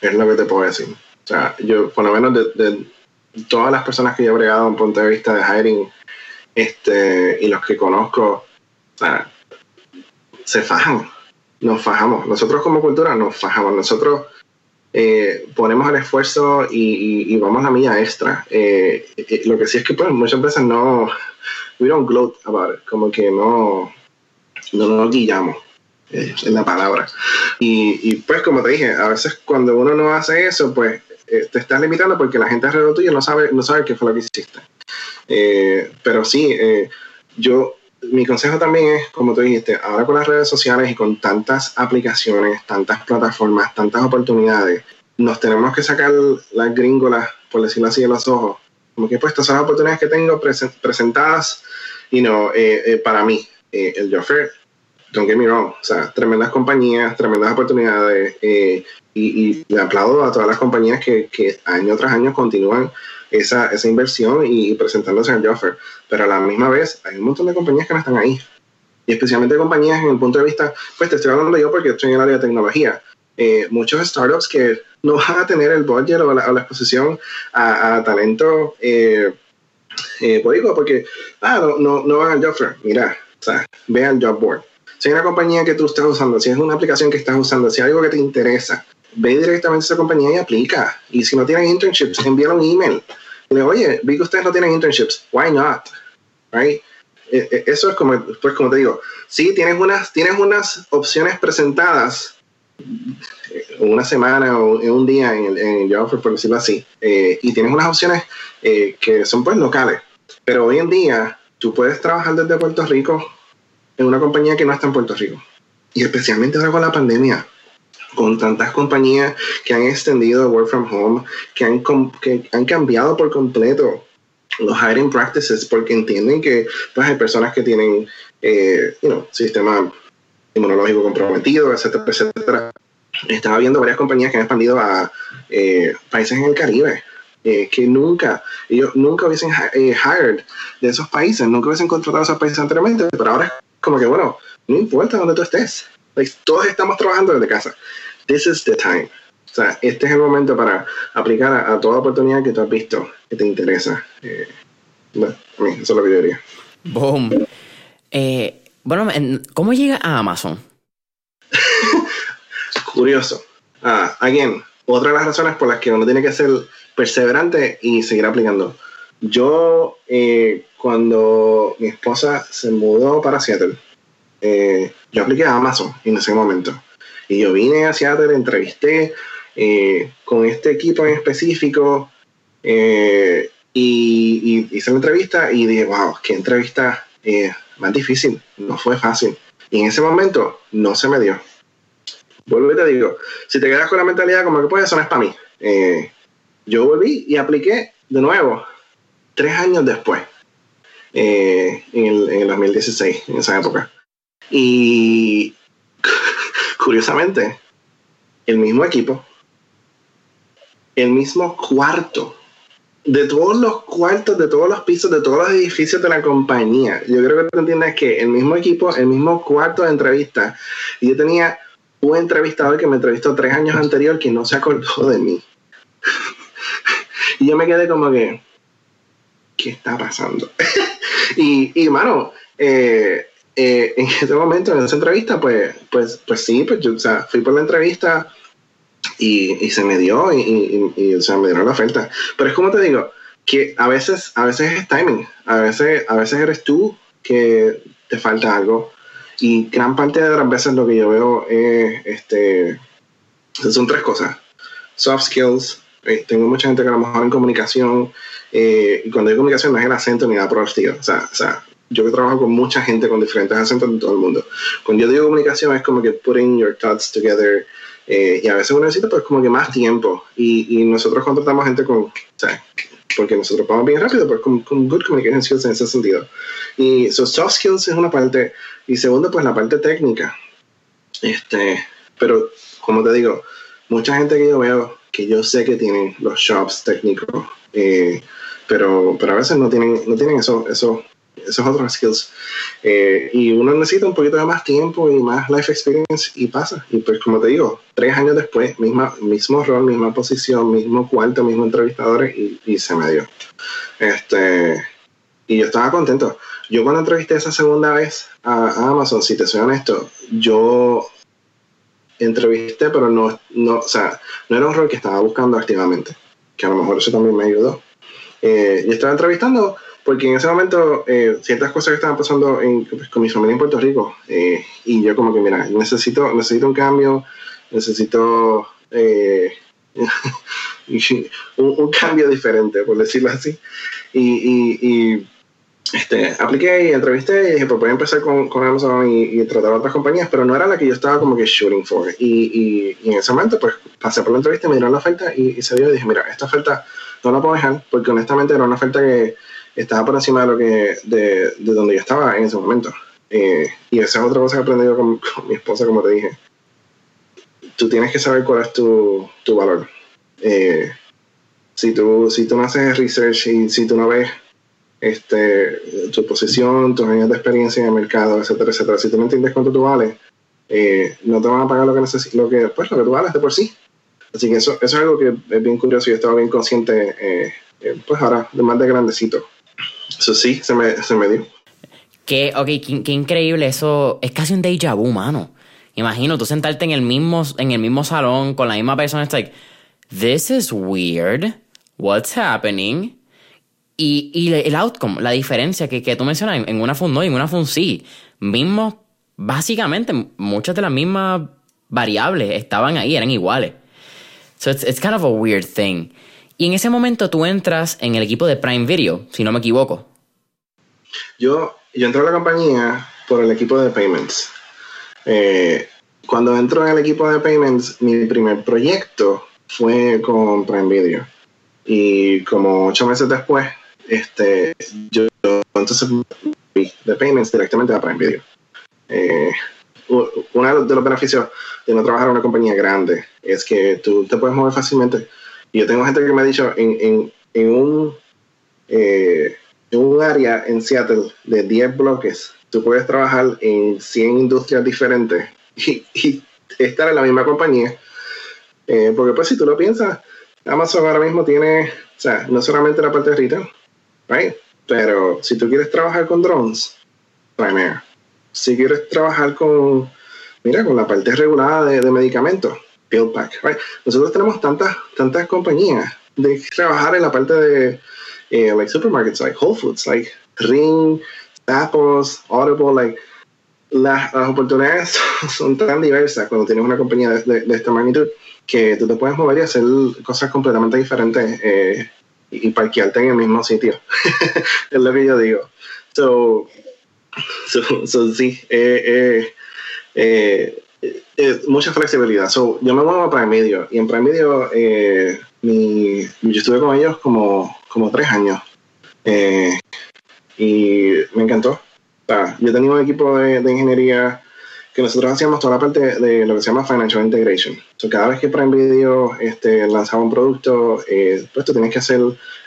es lo que te puedo decir. O sea, yo, por lo menos de, todas las personas que yo he bregado en punto de vista de hiring, este, y los que conozco, se fajan, nos fajamos. Nosotros como cultura nos fajamos. Nosotros eh, ponemos el esfuerzo y, vamos la milla extra. Eh, eh, lo que sí es que pues, muchas veces no, we don't gloat about it, como que no, no nos guillamos. es la palabra. Y, pues como te dije, a veces cuando uno no hace eso, pues te estás limitando porque la gente alrededor tuyo no sabe, no sabe qué fue lo que hiciste. Pero sí, yo mi consejo también es, como tú dijiste, ahora con las redes sociales y con tantas aplicaciones, tantas plataformas, tantas oportunidades, nos tenemos que sacar las gringolas, por decirlo así, de los ojos. Como que pues estas son las oportunidades que tengo presentadas y no, eh, eh, para mí, eh, el Joffer, don't get me wrong, o sea, tremendas compañías, tremendas oportunidades y, y, le aplaudo a todas las compañías que, que año tras año continúan esa, esa inversión y, presentándose en el offer. Pero a la misma vez hay un montón de compañías que no están ahí. Y especialmente compañías en el punto de vista, pues te estoy hablando yo porque estoy en el área de tecnología. Eh, muchos startups que no van a tener el budget o la, exposición a, talento eh, eh porque ah, no, no, no van al job. Mira, o sea, ve al job board. Si hay una compañía que tú estás usando, si es una aplicación que estás usando, si hay algo que te interesa, ve directamente a esa compañía y aplica. Y si no tienen internships, envíale un email le oye, vi que ustedes no tienen internships, why not? Right? E, e, eso es como, pues como te digo, sí, tienes unas, tienes unas opciones presentadas eh, una semana o en un día en el, en el por decirlo así, eh, y tienes unas opciones eh, que son pues locales, pero hoy en día tú puedes trabajar desde Puerto Rico en una compañía que no está en Puerto Rico, y especialmente ahora con la pandemia con tantas compañías que han extendido work from home, que han, que han cambiado por completo los hiring practices porque entienden que pues, hay personas que tienen eh, you sistema inmunológico comprometido, etcétera, etcétera. Estaba viendo varias compañías que han expandido a eh, países en el Caribe. Eh, que nunca, ellos nunca hubiesen eh, hired de esos países, nunca hubiesen contratado a esos países anteriormente, pero ahora es como que, bueno, no importa dónde tú estés, todos estamos trabajando desde casa. This is the time. O sea, este es el momento para aplicar a, toda oportunidad que tú has visto que te interesa. Eh, bueno, a mí, eso es lo que yo diría. Boom. Eh, bueno, ¿cómo llega a Amazon? <laughs> Curioso. Ah, again, otra de las razones por las que uno tiene que ser perseverante y seguir aplicando. Yo, eh, cuando mi esposa se mudó para Seattle, eh, yo apliqué a Amazon en ese momento. Y yo vine a Seattle, entrevisté eh, con este equipo en específico eh, y, hice la entrevista y dije, wow, qué entrevista más difícil, no fue fácil. Y en ese momento no se me dio. Vuelvo y te digo, si te quedas con la mentalidad como que pues eso no es para mí. yo volví y apliqué de nuevo tres años después, en el, en el 2016, en esa época. Y curiosamente, el mismo equipo, el mismo cuarto, de todos los cuartos, de todos los pisos, de todos los edificios de la compañía. Yo creo que tú entiendes que el mismo equipo, el mismo cuarto de entrevista. Yo tenía un entrevistador que me entrevistó tres años anterior que no se acordó de mí. <laughs> y yo me quedé como que, ¿qué está pasando? <laughs> y, y, mano, eh, eh, en <laughs> ese momento, en esa entrevista, pues, pues, pues sí, pues yo, o sea, fui por la entrevista y, y se me dio y, y, y, o sea, me dieron la oferta. Pero es como te digo, que a veces, a veces es timing, a veces, a veces eres tú que te falta algo. Y gran parte de las veces lo que yo veo es, este, son tres cosas. Soft skills, eh, tengo mucha gente que a lo mejor en comunicación, eh, y cuando hay comunicación no es el acento ni la proactiva. O sea, o sea, yo que trabajo con mucha gente con diferentes acentos en todo el mundo. Cuando yo digo comunicación es como que putting your thoughts together. Eh, y a veces uno necesita pues como que más tiempo. Y, y nosotros contratamos gente con, sea, porque nosotros vamos bien rápido, pero con, con, good communication skills en ese sentido. Y so soft skills es una parte, y segundo, pues la parte técnica. Este, pero como te digo, mucha gente que yo veo, que yo sé que tienen los shops técnicos, eh, pero, pero a veces no tienen, no tienen eso, eso, esos otros skills. Eh, y uno necesita un poquito de más tiempo y más life experience y pasa. Y pues como te digo, tres años después, misma, mismo rol, misma posición, mismo cuarto, mismo entrevistadores y, y se me dio. Este, y yo estaba contento. Yo cuando entrevisté esa segunda vez a, Amazon, si te soy honesto, yo entrevisté, pero no, no, o sea, no era un rol que estaba buscando activamente, que a lo mejor eso también me ayudó. Eh, yo estaba entrevistando porque en ese momento eh, ciertas cosas que estaban pasando pues, con mi familia en Puerto Rico eh, y yo como que mira necesito necesito un cambio necesito eh, <laughs> un, cambio diferente por decirlo así y, y, y este, apliqué y entrevisté y dije, pues voy a empezar con, Amazon y, tratar otras compañías, pero no era la que yo estaba como que shooting for. Y, y, y en ese momento, pues pasé por la entrevista, me dieron la oferta y se dio y dije, mira, esta oferta no la puedo dejar porque honestamente era una oferta que estaba por encima de lo que de, de donde yo estaba en ese momento. Eh, y esa es otra cosa que he aprendido con, <laughs> con, mi esposa, como te dije. Tú tienes que saber cuál es tu, tu valor. Eh, si, tú, si tú no haces research y si tú no ves este, tu posición, tus años de experiencia en el mercado, etcétera, etcétera. Si tú no entiendes cuánto tú vales, eh, no te van a pagar lo que, neces lo que, pues, lo que tú vales de por sí. Así que eso, eso es algo que es bien curioso y he estado bien consciente, eh, eh, pues ahora, de más de grandecito. Eso sí, se me, se me dio. Qué, ok, qué, increíble, eso es casi un déjà vu, mano. Imagino tú sentarte en el mismo, en el mismo salón con la misma persona, it's like, this is weird, what's happening? Y, y, el outcome, la diferencia que, que tú mencionas, en una fun no y en una fun sí, mismo, básicamente, muchas de las mismas variables estaban ahí, eran iguales. So it's kind of a weird thing. Y en ese momento tú entras en el equipo de Prime Video, si no me equivoco. Yo, yo entré a la compañía por el equipo de Payments. Eh, cuando entro en el equipo de Payments, mi primer proyecto fue con Prime Video. Y como ocho meses después, este, yo, yo entonces de payments directamente a Prime Video. Eh, uno de los beneficios de no trabajar en una compañía grande es que tú te puedes mover fácilmente. Y yo tengo gente que me ha dicho en, en, en un, eh, un área en Seattle de 10 bloques, tú puedes trabajar en 100 industrias diferentes <laughs> y, y estar en la misma compañía. Eh, porque pues si tú lo piensas, Amazon ahora mismo tiene, o sea, no solamente la parte de retail, right? Pero si tú quieres trabajar con drones, Prime Si quieres trabajar con, mira, con la parte regulada de, de medicamentos, PillPack, right? Nosotros tenemos tantas, tantas compañías de trabajar en la parte de, eh, like supermarkets, like Whole Foods, like Ring, Zappos, Audible, like las, las, oportunidades <laughs> son tan diversas cuando tienes una compañía de, de, de, esta magnitud que tú te puedes mover y hacer cosas completamente diferentes eh, y parquearte en el mismo sitio. <laughs> es lo que yo digo. So, so, so sí, eh, eh, eh, mucha flexibilidad. So, yo me muevo a Prime Video y en Prime Video mi, yo estuve con ellos como, como tres años y me encantó. O sea, yo tenía un equipo de, de ingeniería que nosotros hacíamos toda la parte de lo que se llama Financial Integration. So, cada vez que Prime Video este, lanzaba un producto, eh, pues tú tienes que hacer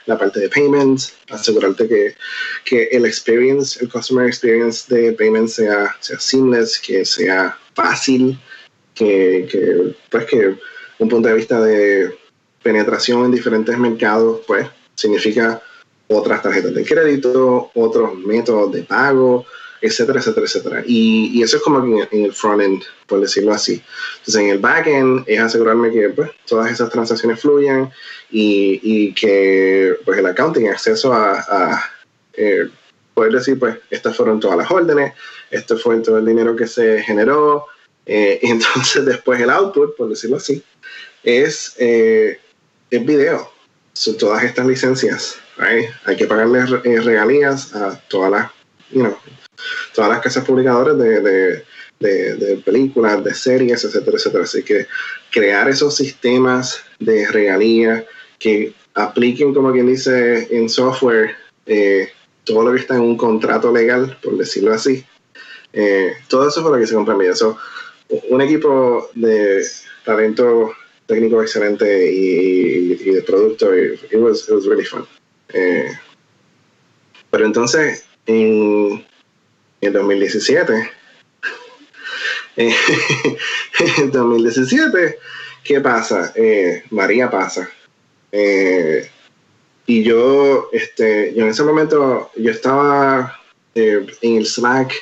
la parte de payments, asegurarte que, que el experience, el customer experience de payments sea, sea seamless, que sea fácil, que, que, pues que un punto de vista de penetración en diferentes mercados, pues significa otras tarjetas de crédito, otros métodos de pago, etcétera, etcétera, etcétera. Y, eso es como en, el front-end, por decirlo así. Entonces, en el back-end es asegurarme que pues, todas esas transacciones fluyan y, que pues, el accounting, acceso a, eh, poder decir, pues, estas fueron todas las órdenes, esto fue todo el dinero que se generó, eh, y <laughs> entonces después el output, por decirlo así, es eh, el video. Son todas estas licencias. Hay que pagarle eh, regalías a todas las, todas las casas publicadoras de, de, películas, de series, etcétera, etcétera. Así que crear esos sistemas de regalías que apliquen, como quien dice, en software eh, todo lo que está en un contrato legal, por decirlo así. Eh, todo eso fue lo que se compró en eso un equipo de talento técnico excelente y, de producto. It was, it was really fun. Eh, pero entonces, en, en 2017, <laughs> en 2017, ¿qué pasa? Eh, María pasa. Eh, y yo, este, yo en ese momento, yo estaba en el Slack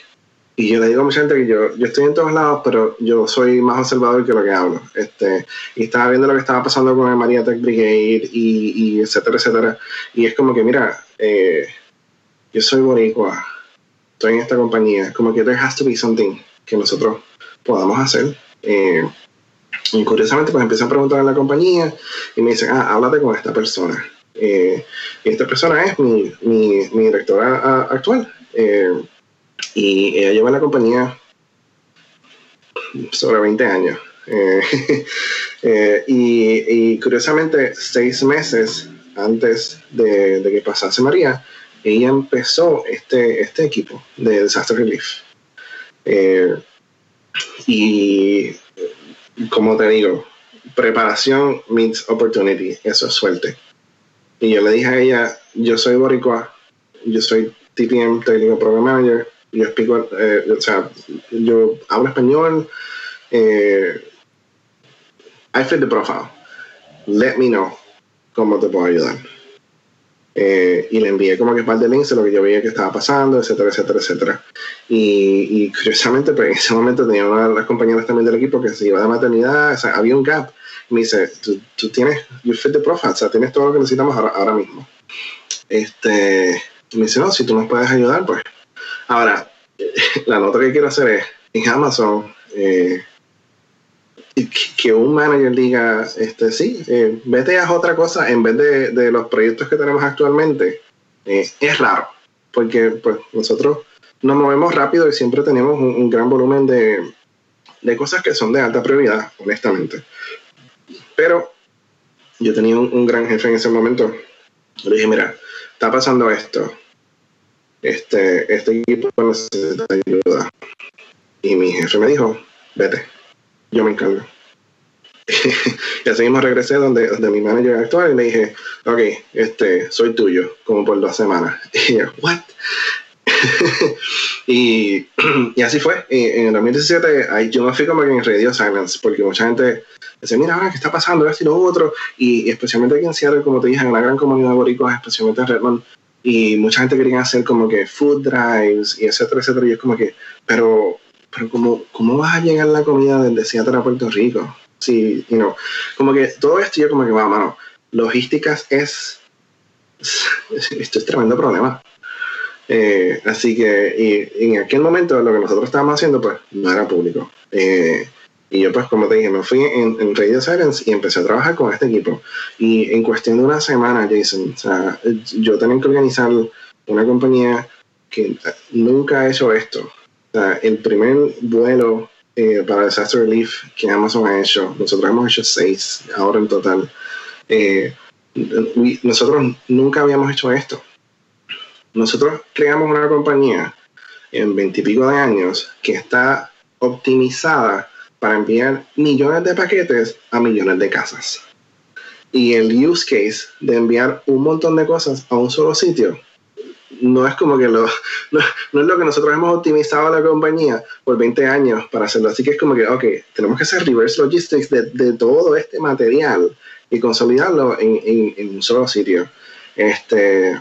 y yo le digo a mucha gente que yo, yo estoy en todos lados, pero yo soy más observador que lo que hablo. Este, y estaba viendo lo que estaba pasando con el María Tech Brigade y, y etcétera, etcétera. Y es como que, mira, eh, yo soy boricua, estoy en esta compañía, como que there has to be something que nosotros podamos hacer. Eh, y curiosamente, pues empecé a preguntar en la compañía y me dicen, ah, háblate con esta persona. Eh, y esta persona es mi, mi, mi directora ah, actual. Eh, y ella lleva la compañía sobre 20 años. Eh, <laughs> eh, y, curiosamente, seis meses antes de, que pasase María, ella empezó este, este equipo de Disaster Relief. Eh, y como te digo, preparación meets opportunity, eso es suerte. Y yo le dije a ella, yo soy boricua, yo soy TPM, Technical Program Manager, yo explico, eh, o sea, yo hablo español, eh, I fit the profile. Let me know cómo te puedo ayudar. Eh, y le envié como que un par de links de lo que yo veía que estaba pasando, etcétera, etcétera, etcétera. Y, y curiosamente, pues en ese momento tenía una de las compañeras también del equipo que se iba de maternidad, o sea, había un gap. Me dice, tú, tú tienes, you fit the profile, o sea, tienes todo lo que necesitamos ahora, ahora mismo. Este, y me dice, no, si tú nos puedes ayudar, pues Ahora, <laughs> la nota que quiero hacer es, en Amazon, eh, que un manager diga, este, sí, eh, vete a otra cosa en vez de, los proyectos que tenemos actualmente, eh, es raro, porque pues, nosotros nos movemos rápido y siempre tenemos un, gran volumen de, cosas que son de alta prioridad, honestamente. Pero yo tenía un gran jefe en ese momento. Le dije, mira, está pasando esto este, este equipo necesita ayuda. Y mi jefe me dijo, vete, yo me encargo. <laughs> y así mismo regresé donde, donde mi manager actual y le dije, ok, este, soy tuyo, como por dos semanas. <laughs> Y yo, what? <laughs> y, <clears throat> y, así fue. en el 2017 yo me fui como que en Radio Silence, porque mucha gente decía, mira, ¿qué está pasando? Esto y lo otro. Y, especialmente aquí en Seattle, como te dije, en la gran comunidad boricua, especialmente en Redmond, y mucha gente quería hacer como que food drives y etcétera, etcétera. Y es como que, pero, pero ¿cómo, cómo vas a llegar la comida desde Seattle a Puerto Rico? Sí, you know, como que todo esto yo como que va, mano, logísticas es, <laughs> esto es tremendo problema. Eh, así que y, en aquel momento lo que nosotros estábamos haciendo pues no era público. Eh, y yo, pues, como te dije, me fui en, en Radio Silence y empecé a trabajar con este equipo. Y en cuestión de una semana, Jason, o sea, yo tenía que organizar una compañía que nunca ha hecho esto. O sea, el primer vuelo eh, para Disaster Relief que Amazon ha hecho, nosotros hemos hecho seis ahora en total. Eh, nosotros nunca habíamos hecho esto. Nosotros creamos una compañía en veintipico de años que está optimizada para enviar millones de paquetes a millones de casas. Y el use case de enviar un montón de cosas a un solo sitio no es como que lo, <laughs> no, es lo que nosotros hemos optimizado la compañía por 20 años para hacerlo. Así que es como que, ok, tenemos que hacer reverse logistics de, todo este material y consolidarlo en, en, un solo sitio. Este,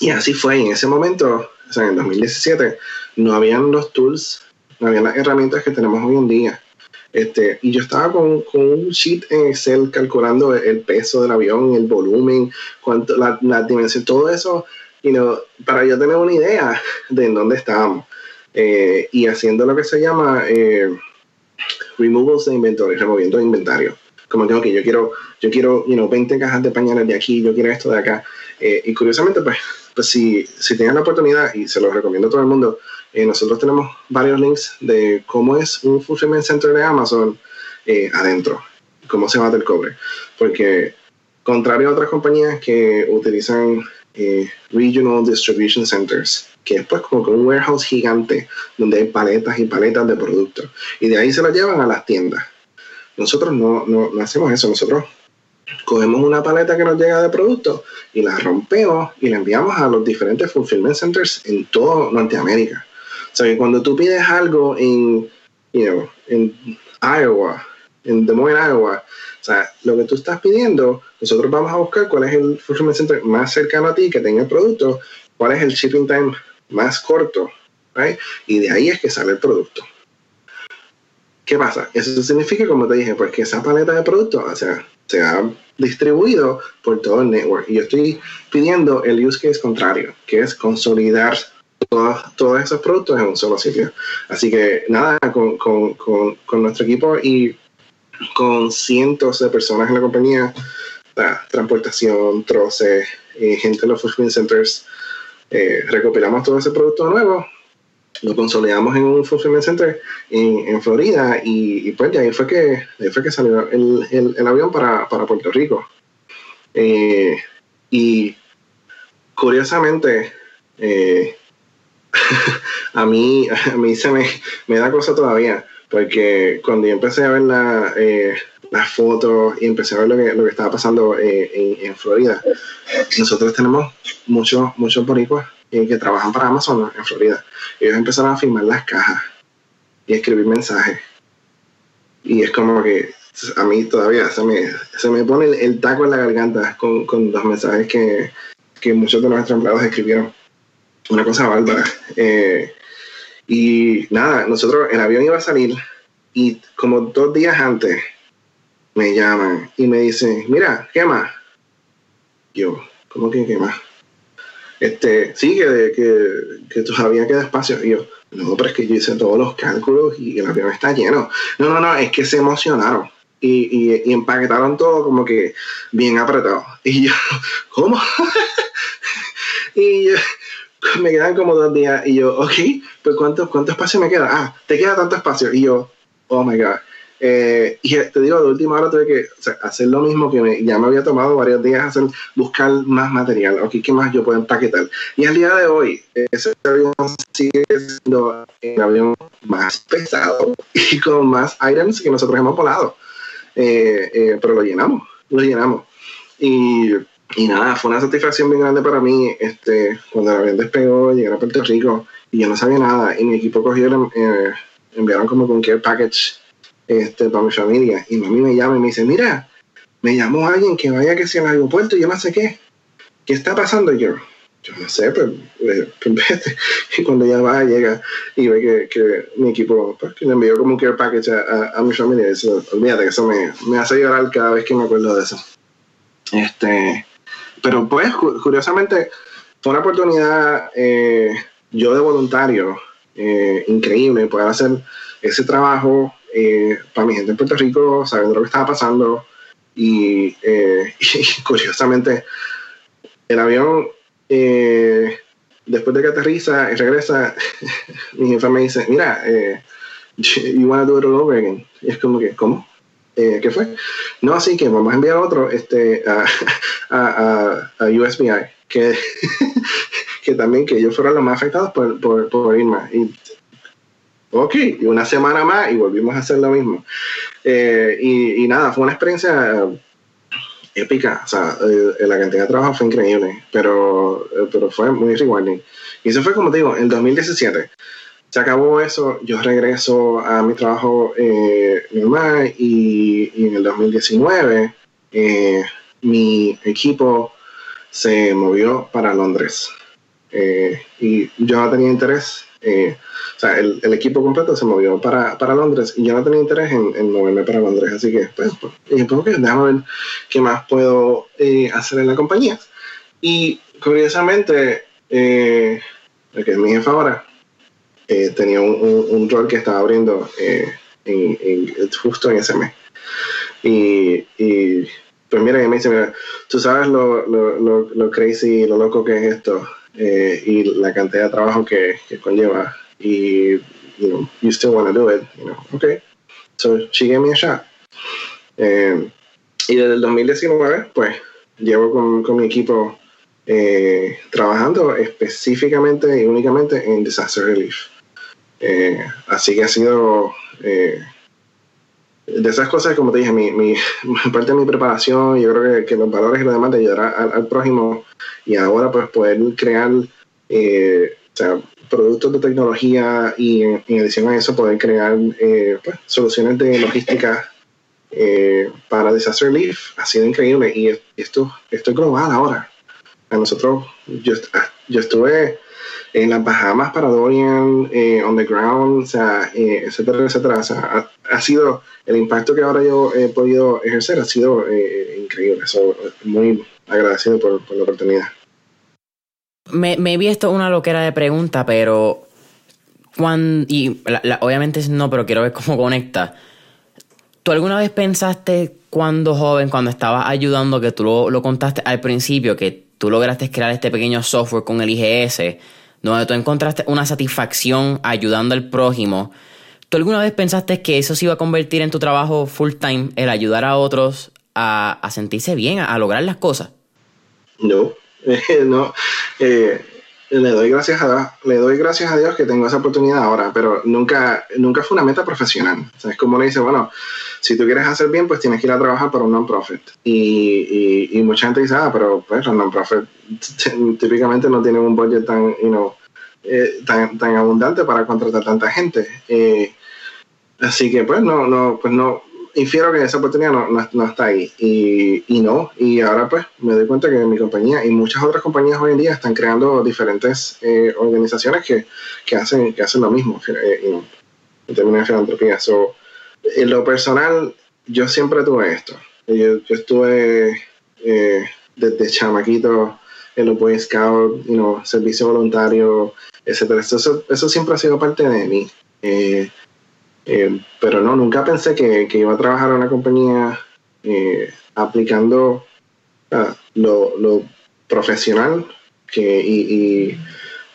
y así fue. En ese momento, o sea, en 2017, no habían los tools, no habían las herramientas que tenemos hoy en día. Este, y yo estaba con, un sheet en Excel calculando el peso del avión, el volumen, cuánto, la, la dimensión, todo eso, you know, para yo tener una idea de en dónde estábamos. Eh, y haciendo lo que se llama eh, removals de inventario, removiendo inventario. Como que yo quiero, yo quiero, you know, 20 cajas de pañales de aquí, yo quiero esto de acá. Eh, y curiosamente, pues, pues si, si tienes la oportunidad, y se lo recomiendo a todo el mundo, eh, nosotros tenemos varios links de cómo es un fulfillment center de Amazon eh, adentro, cómo se bate el cobre. Porque, contrario a otras compañías que utilizan regional distribution centers, que es pues como un warehouse gigante donde hay paletas y paletas de productos, y de ahí se lo llevan a las tiendas. Nosotros no, no, hacemos eso, nosotros cogemos una paleta que nos llega de productos y la rompemos y la enviamos a los diferentes fulfillment centers en todo Norteamérica. O sea que cuando tú pides algo en, you know, en Iowa, en Des Moines, Iowa, o sea, lo que tú estás pidiendo, nosotros vamos a buscar cuál es el fulfillment center más cercano a ti que tenga el producto, cuál es el shipping time más corto, right? y de ahí es que sale el producto. ¿Qué pasa? Eso significa, como te dije, pues que esa paleta de productos o sea, se ha distribuido por todo el network. Y yo estoy pidiendo el use case contrario, que es consolidar todos, esos productos en un solo sitio. Así que nada, con, con, con, nuestro equipo y con cientos de personas en la compañía, transportación, troces, eh, gente en los fulfillment centers, eh, recopilamos todo ese producto nuevo lo consolidamos en un fulfillment center en, Florida y, pues de ahí fue que, fue que salió el, avión para, Puerto Rico. Eh, y curiosamente, eh, <laughs> a mí, a mí se me, me, da cosa todavía, porque cuando yo empecé a ver la, eh, las fotos y empecé a ver lo que, lo que estaba pasando en, en, Florida, nosotros tenemos muchos muchos boricuas que trabajan para Amazon en Florida. Ellos empezaron a firmar las cajas y escribir mensajes. Y es como que a mí todavía se me, se me pone el, taco en la garganta con, con los mensajes que, que, muchos de nuestros empleados escribieron. Una cosa bárbara. Eh, y nada, nosotros, el avión iba a salir y como dos días antes me llaman y me dicen, mira, ¿qué más? Yo, ¿cómo que qué más? este, sí, que, que, que todavía queda espacio. Y yo, no, pero es que yo hice todos los cálculos y el avión está lleno. No, no, no, es que se emocionaron y, y, y empaquetaron todo como que bien apretado. Y yo, <laughs> ¿cómo? <laughs> y <laughs> me quedan como dos días y yo, ok, pues ¿cuánto, ¿cuánto espacio me queda? Ah, te queda tanto espacio. Y yo, oh my God. Eh, y te digo, de última hora tuve que hacer lo mismo que ya me había tomado varios días, hacer, buscar más material, ok, ¿qué más yo puedo empaquetar? Y al día de hoy, ese avión sigue siendo el avión más pesado <laughs> y con más items que nosotros hemos volado. Eh, eh, pero lo llenamos, lo llenamos. Y, y, nada, fue una satisfacción bien grande para mí este, cuando el avión despegó, llegar a Puerto Rico y yo no sabía nada. Y mi equipo cogieron, enviaron como con care package este, para mi familia. Y mami me llama y me dice, mira, me llamó alguien que vaya que sea al aeropuerto y yo no sé qué. ¿Qué está pasando? yo, yo no sé, pero pues, pues <laughs> Y cuando ya va, llega y ve que, mi equipo pues, le envió como un care package a, mi familia. Eso, olvídate que eso me, me, hace llorar cada vez que me acuerdo de eso. Este, pero pues, curiosamente, fue una oportunidad eh, yo de voluntario eh, increíble poder hacer ese trabajo eh, para mi gente en Puerto Rico, sabiendo lo que estaba pasando. Y, eh, <laughs> curiosamente, el avión, eh, después de que aterriza y regresa, <laughs> mi jefa me dice, mira, <laughs> you wanna do it all over again. Y es como que, ¿cómo? ¿Qué fue? No, así que vamos a enviar otro este, a, a, a, USBI, que, <laughs> que también que ellos fueron los más afectados por, por, por Irma. Y ok, y una semana más y volvimos a hacer lo mismo. Eh, y, nada, fue una experiencia épica, o sea, eh, la cantidad de trabajo fue increíble, pero, eh, pero fue muy rewarding. Y eso fue como te digo, en 2017. Se acabó eso, yo regreso a mi trabajo normal y, y, en el 2019 mi equipo se movió para Londres. y yo no tenía interés eh, o sea, el, equipo completo se movió para, Londres y yo no tenía interés en, moverme para Londres, así que pues, pues pues déjame ver qué más puedo eh, hacer en la compañía. Y curiosamente, eh, el que es mi jefe ahora, tenía un, rol que estaba abriendo justo en ese mes. Y, y pues mira, y me dice, mira, tú sabes lo, lo, lo, lo crazy, lo loco que es esto eh, y la cantidad de trabajo que, que conlleva. Y, you know, you still want to do it, you know, okay. So she gave me a shot. Eh, y desde el 2019, pues, llevo con, con mi equipo eh, trabajando específicamente y únicamente en disaster relief. Así que ha sido de esas cosas, como te dije, mi, <laughs> parte de mi preparación, yo creo que, los valores y lo demás de ayudar al, prójimo y ahora pues poder crear eh, o sea, productos de tecnología y en, adición a eso poder crear eh, pues, soluciones de logística eh, para Disaster Relief ha sido increíble y esto, esto es global ahora. A nosotros, yo, yo estuve en las Bahamas para Dorian, eh, on the ground, o sea, eh, etcétera, etcétera. O sea, ha, sido el impacto que ahora yo he podido ejercer ha sido eh, increíble. So, muy agradecido por, la oportunidad. Me, me vi esto una loquera de pregunta, pero cuando, y obviamente no, pero quiero ver cómo conecta. ¿Tú alguna vez pensaste cuando joven, cuando estabas ayudando, que tú lo, lo contaste al principio, que tú lograste crear este pequeño software con el IGS? donde tú encontraste una satisfacción ayudando al prójimo, ¿tú alguna vez pensaste que eso se iba a convertir en tu trabajo full time, el ayudar a otros a, sentirse bien, a, lograr las cosas? No, <laughs> no. Eh, le doy gracias a le doy gracias a Dios que tengo esa oportunidad ahora, pero nunca, nunca fue una meta profesional. es como le dice, bueno, si tú quieres hacer bien, pues tienes que ir a trabajar para un non-profit. Y, y, mucha gente dice, ah, pero pues los non-profit <laughs> típicamente no tienen un budget tan, you know, eh, tan, tan abundante para contratar tanta gente. Eh, así que pues no, no, pues no, infiero que esa oportunidad no, no, está ahí. Y, y, no, y ahora pues me doy cuenta que mi compañía y muchas otras compañías hoy en día están creando diferentes eh, organizaciones que, que, hacen, que hacen lo mismo eh, en términos de filantropía. So, en lo personal, yo siempre tuve esto. Yo, estuve eh, desde chamaquito en los Boy Scouts, you know, servicio voluntario, etcétera. Eso, eso siempre ha sido parte de mí. Eh, pero no, nunca pensé que, iba a trabajar en una compañía eh, aplicando ah, lo, profesional que, y,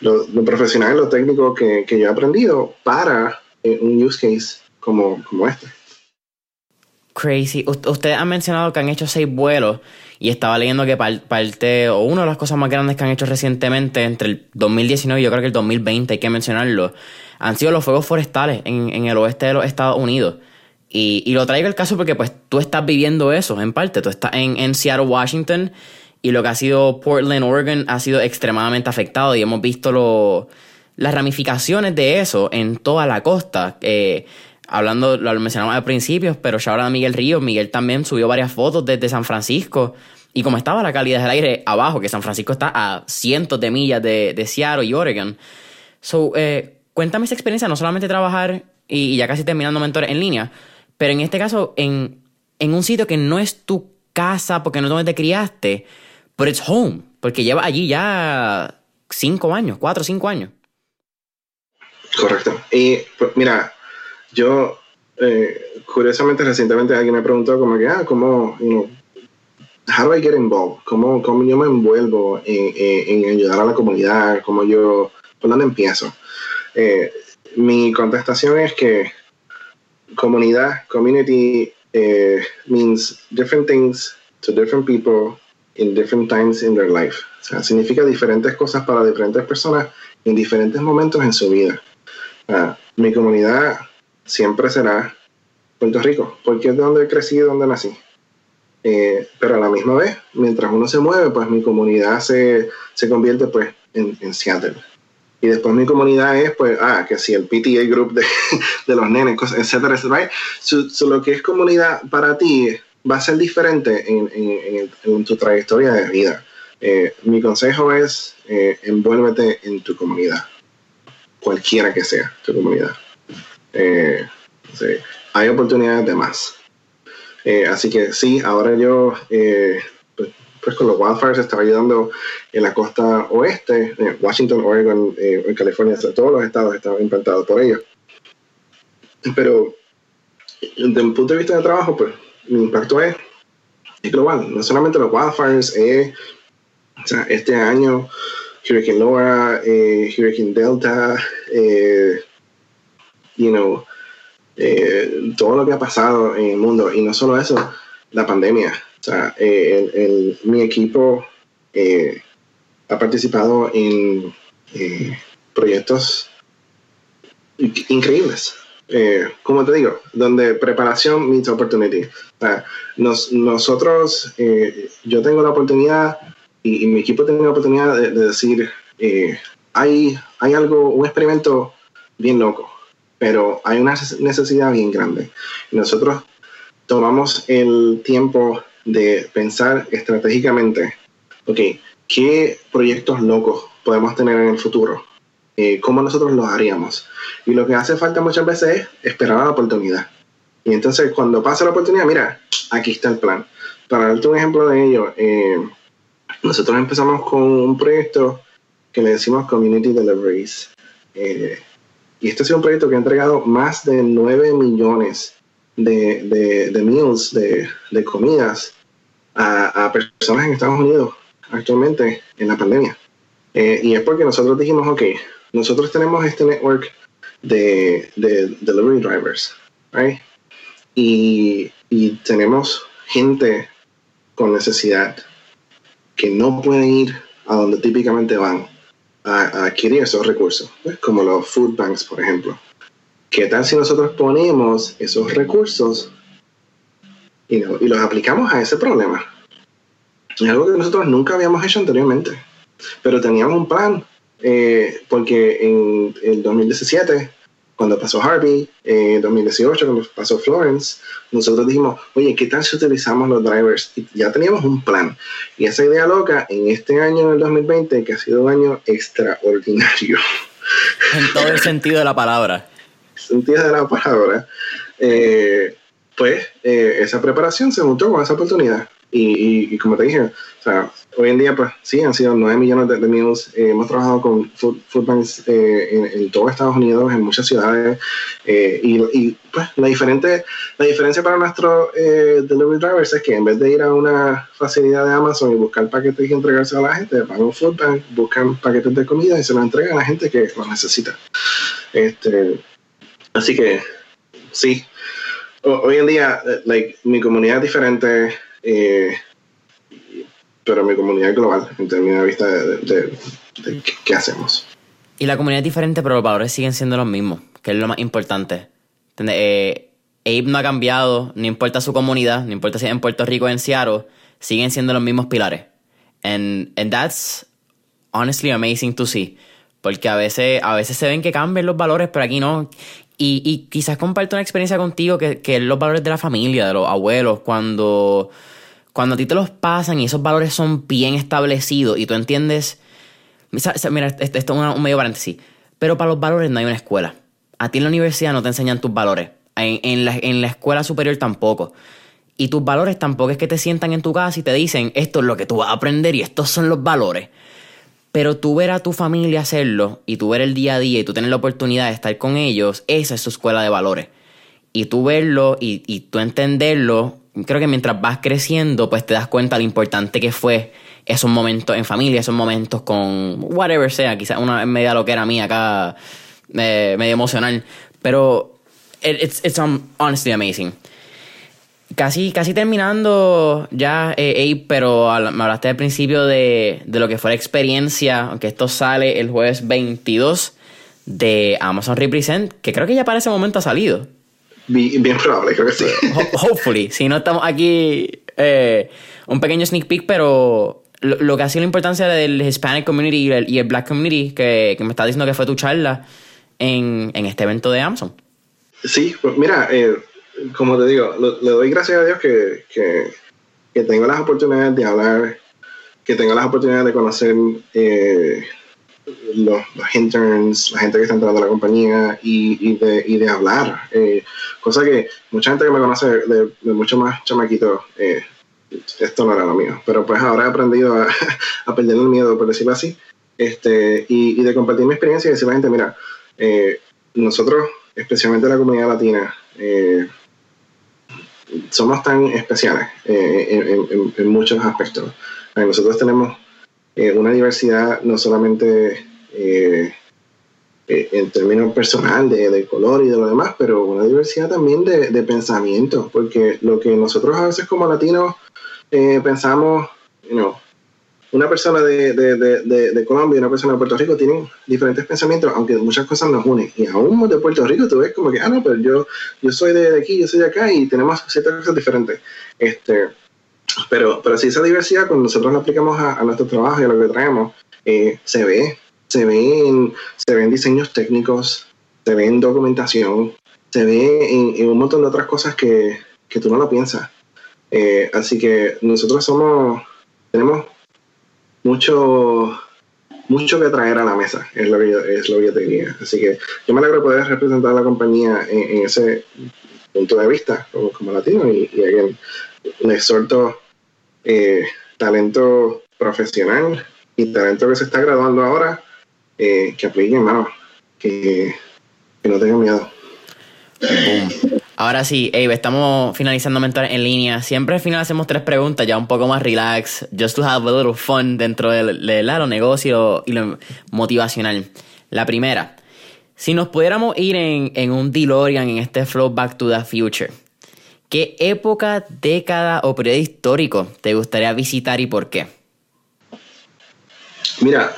lo, profesional y lo técnico que, yo he aprendido para eh, un use case como, como este. Crazy. Ustedes han mencionado que han hecho seis vuelos y estaba leyendo que parte, o una de las cosas más grandes que han hecho recientemente entre el 2019 y yo creo que el 2020, hay que mencionarlo, han sido los fuegos forestales en, en el oeste de los Estados Unidos. Y, y, lo traigo el caso porque pues tú estás viviendo eso en parte. Tú estás en, en Seattle, Washington y lo que ha sido Portland, Oregon ha sido extremadamente afectado y hemos visto lo, las ramificaciones de eso en toda la costa. Eh, hablando, lo mencionamos al principio, pero ya ahora Miguel Ríos, Miguel también subió varias fotos desde San Francisco y como estaba la calidad del aire abajo, que San Francisco está a cientos de millas de, de Seattle y Oregon. So, eh, Cuéntame esa experiencia, no solamente trabajar y, ya casi terminando mentores en línea, pero en este caso en, un sitio que no es tu casa porque no es donde te criaste, pero it's home, porque lleva allí ya cinco años, cuatro o cinco años. Correcto. Y pues, mira, yo eh, curiosamente recientemente alguien me preguntó como que, ah, ¿cómo, you know, how do I get involved? ¿Cómo, cómo yo me envuelvo en, en, ayudar a la comunidad? ¿Cómo yo, por dónde empiezo? Eh, mi contestación es que comunidad, community, eh, means different things to different people in different times in their life. O sea, significa diferentes cosas para diferentes personas en diferentes momentos en su vida. mi comunidad siempre será Puerto Rico, porque es de donde crecí y donde nací. Eh, pero a la misma vez, mientras uno se mueve, pues mi comunidad se, se convierte pues en, en Seattle. Y después mi comunidad es, pues, ah, que si el PTA group de, <laughs> de los nenes, etcétera, etcétera. lo que es comunidad para ti va a ser diferente en, en, en tu trayectoria de vida. Eh, mi consejo es, eh, envuélvete en tu comunidad. cualquiera que sea tu comunidad. Eh, hay oportunidades de más. Eh, así que sí, ahora yo, eh, pues, pues, con los wildfires estaba ayudando en la costa oeste, Washington, Oregon, en California, todos los estados estaban impactados por ellos. Pero desde un punto de vista de trabajo, pues mi impacto es, global, no solamente los wildfires, este año Hurricane Laura, eh, Hurricane Delta, eh, you know, eh, todo lo que ha pasado en el mundo. Y no solo eso, la pandemia. O sea, mi equipo ha participado en proyectos increíbles. como te digo, donde preparación meets opportunity. O sea, nosotros, yo tengo la oportunidad y, mi equipo tiene la oportunidad de, decir, eh, hay, hay algo, un experimento bien loco, pero hay una necesidad bien grande. Nosotros tomamos el tiempo de pensar estratégicamente, ok, ¿qué proyectos locos podemos tener en el futuro? Eh, ¿Cómo nosotros los haríamos? Y lo que hace falta muchas veces es esperar a la oportunidad. Y entonces cuando pasa la oportunidad, mira, aquí está el plan. Para darte un ejemplo de ello, eh, nosotros empezamos con un proyecto que le decimos Community Deliveries. Eh, y este ha sido un proyecto que ha entregado más de 9 millones de, de, meals, de, de comidas a, personas en Estados Unidos actualmente en la pandemia. Eh, y es porque nosotros dijimos, ok, nosotros tenemos este network de, de delivery drivers, right? Y, y tenemos gente con necesidad que no pueden ir a donde típicamente van a, adquirir esos recursos, como los food banks, por ejemplo. ¿Qué tal si nosotros ponemos esos recursos y, los aplicamos a ese problema? Es algo que nosotros nunca habíamos hecho anteriormente, pero teníamos un plan, eh, porque en el 2017 cuando pasó Harvey, en 2018, cuando pasó Florence, nosotros dijimos, oye, ¿qué tal si utilizamos los drivers? Y ya teníamos un plan. Y esa idea loca, en este año, en el 2020, que ha sido un año extraordinario. <laughs> En todo el sentido de la palabra. sentido de la palabra. Eh, pues eh, esa preparación se juntó con esa oportunidad. Y, y, como te dije, o sea, hoy en día, pues sí, han sido 9 millones de, meals. Eh, hemos trabajado con food, banks eh, en, todo Estados Unidos, en muchas ciudades. Eh, y, y, pues la, diferente, la diferencia para nuestros delivery drivers es que en vez de ir a una facilidad de Amazon y buscar paquetes y entregarse a la gente, van a un food bank, buscan paquetes de comida y se los entregan a la gente que los necesita. Este, así que sí, hoy en día, like, mi comunidad es diferente eh, pero mi comunidad global, en términos de vista de, qué hacemos. Y la comunidad es diferente, pero los valores siguen siendo los mismos, que es lo más importante. Eh, Abe no ha cambiado, no importa su comunidad, no importa si es en Puerto Rico o en Seattle, siguen siendo los mismos pilares. And, and that's honestly amazing to see. Porque a veces, a veces se ven que cambian los valores, pero aquí no. Y, y quizás comparto una experiencia contigo que, que los valores de la familia, de los abuelos, cuando, cuando a ti te los pasan y esos valores son bien establecidos y tú entiendes. Mira, esto es un medio paréntesis. Pero para los valores no hay una escuela. A ti en la universidad no te enseñan tus valores. En, en, la, en la escuela superior tampoco. Y tus valores tampoco es que te sientan en tu casa y te dicen esto es lo que tú vas a aprender y estos son los valores. Pero tú ver a tu familia hacerlo y tú ver el día a día y tú tener la oportunidad de estar con ellos, esa es su escuela de valores. Y tú verlo y, y tú entenderlo, creo que mientras vas creciendo, pues te das cuenta lo importante que fue esos momentos en familia, esos momentos con whatever sea, quizás una media lo que era mía acá, eh, medio emocional. Pero it's, it's honestly amazing. Casi, casi terminando ya, eh, pero me hablaste al principio de, de, lo que fue la experiencia, aunque esto sale el jueves 22 de Amazon Represent, que creo que ya para ese momento ha salido. Bien, probable, creo que sí. hopefully, si no estamos aquí, eh, un pequeño sneak peek, pero lo, que ha sido la importancia del Hispanic community y el, Black community, que, me está diciendo que fue tu charla en, en este evento de Amazon. Sí, pues mira, eh, como te digo, le doy gracias a Dios que, que, tengo las oportunidades de hablar, que tengo las oportunidades de conocer eh, los, interns, la gente que está entrando a la compañía y, de, y de, hablar. Eh, cosa que mucha gente que me conoce de, mucho más chamaquito, eh, esto no era lo mío. Pero pues ahora he aprendido a, <laughs> a perder el miedo, por decirlo así, este, y, de compartir mi experiencia y decirle a la gente, mira, eh, nosotros, especialmente la comunidad latina, somos tan especiales en, muchos aspectos. Nosotros tenemos una diversidad no solamente eh, eh, en términos personal de, color y de lo demás, pero una diversidad también de, de pensamiento, porque lo que nosotros a veces como latinos eh, pensamos, you una persona de, de, Colombia y una persona de Puerto Rico tienen diferentes pensamientos, aunque muchas cosas nos unen. Y aún de Puerto Rico tú ves como que, ah, no, pero yo, yo soy de, aquí, yo soy de acá y tenemos ciertas cosas diferentes. Este, pero, pero si esa diversidad, cuando nosotros la aplicamos a, nuestro trabajo y a lo que traemos, se ve, se ven, se ven diseños técnicos, se ve en documentación, se ve en, un montón de otras cosas que, que tú no lo piensas. Eh, así que nosotros somos, tenemos mucho, mucho que traer a la mesa, es lo que yo, es lo que te diría. Así que yo me alegro de poder representar a la compañía en, ese punto de vista como, como latino y, y exhorto eh, talento profesional y talento que se está graduando ahora eh, que apliquen, hermano, que, no tengan miedo. Ahora sí, Abe, estamos finalizando Mentores en línea. Siempre al final hacemos tres preguntas, ya un poco más relax, just to have a little fun dentro del lo negocio y lo motivacional. La primera, si nos pudiéramos ir en, en un DeLorean en este Flow Back to the Future, ¿qué época, década o periodo histórico te gustaría visitar y por qué? Mira,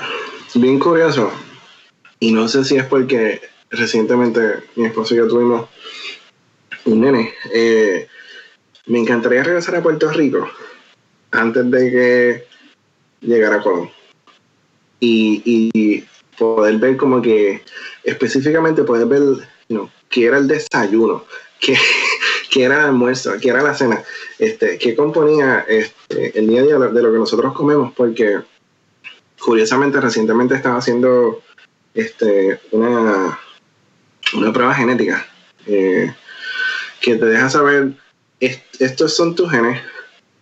bien curioso. Y no sé si es porque recientemente mi esposo y yo tuvimos un nene. Eh, me encantaría regresar a Puerto Rico antes de que llegara Colón. Y, poder ver como que específicamente poder ver you qué era el desayuno, qué, qué era la cena, este, qué componía este, el día a día de lo que nosotros comemos, porque curiosamente recientemente estaba haciendo este, una, una prueba genética eh, que te deja saber, estos son tus genes,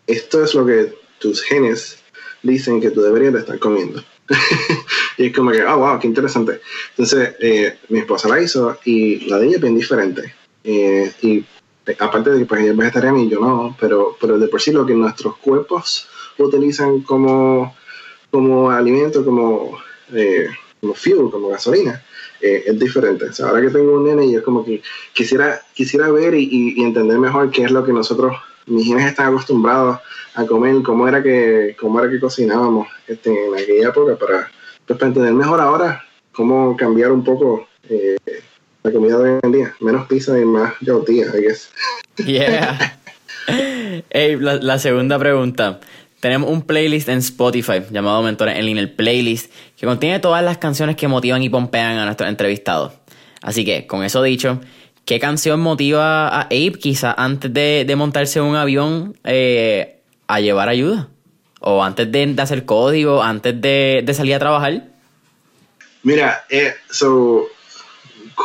esto es lo que tus genes dicen que tú deberías de estar comiendo. <laughs> y es como que, oh, wow, qué interesante. Entonces, eh, mi esposa la hizo y la de ella es bien diferente. Eh, y aparte de que pues, ella es vegetariana y yo no, pero, pero de por sí lo que nuestros cuerpos utilizan como como alimento, como, eh, como fuel, como gasolina, eh, es diferente. ahora que tengo un nene y es como que quisiera, quisiera ver y, entender mejor qué es lo que nosotros, mis genes están acostumbrados a comer, cómo era que, cómo era que cocinábamos este, en aquella época para, pues, entender mejor ahora cómo cambiar un poco eh, la comida de hoy en día. Menos pizza y más tortilla, I guess. Yeah. <laughs> hey, la segunda pregunta. Tenemos un playlist en Spotify llamado Mentores en Línea, el playlist, que contiene todas las canciones que motivan y pompean a nuestros entrevistados. Así que, con eso dicho, ¿qué canción motiva a Abe quizá antes de, montarse en un avión eh, a llevar ayuda? O antes de, hacer código, antes de, salir a trabajar? Mira, eh, so,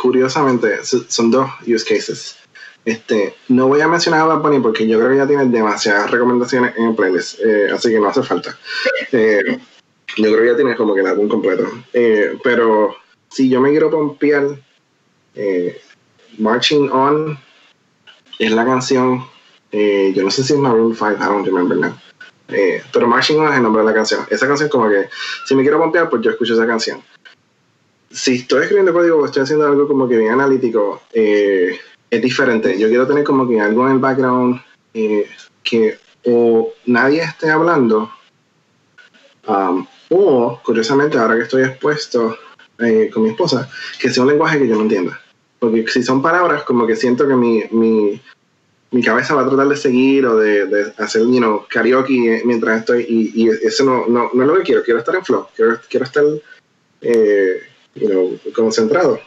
curiosamente, son dos use cases. Este, no voy a mencionar a Bad Bunny porque yo creo que ya tiene demasiadas recomendaciones en el playlist, eh, así que no hace falta. Eh, yo creo que ya tiene como que el álbum completo. Eh, pero si yo me quiero pompear, Marching On es la canción, yo no sé si es Maroon 5, I don't remember now. pero Marching On es el nombre de la canción. Esa canción como que, si me quiero pompear, pues yo escucho esa canción. Si estoy escribiendo código o estoy haciendo algo como que bien analítico, eh, es diferente. Yo quiero tener como que algo en el background eh, que o nadie esté hablando, um, o curiosamente ahora que estoy expuesto eh, con mi esposa, que sea un lenguaje que yo no entienda. Porque si son palabras, como que siento que mi, mi, mi cabeza va a tratar de seguir o de, hacer you know, karaoke mientras estoy, y, y eso no, no, no, es lo que quiero, quiero estar en flow, quiero, quiero estar eh, you know, concentrado.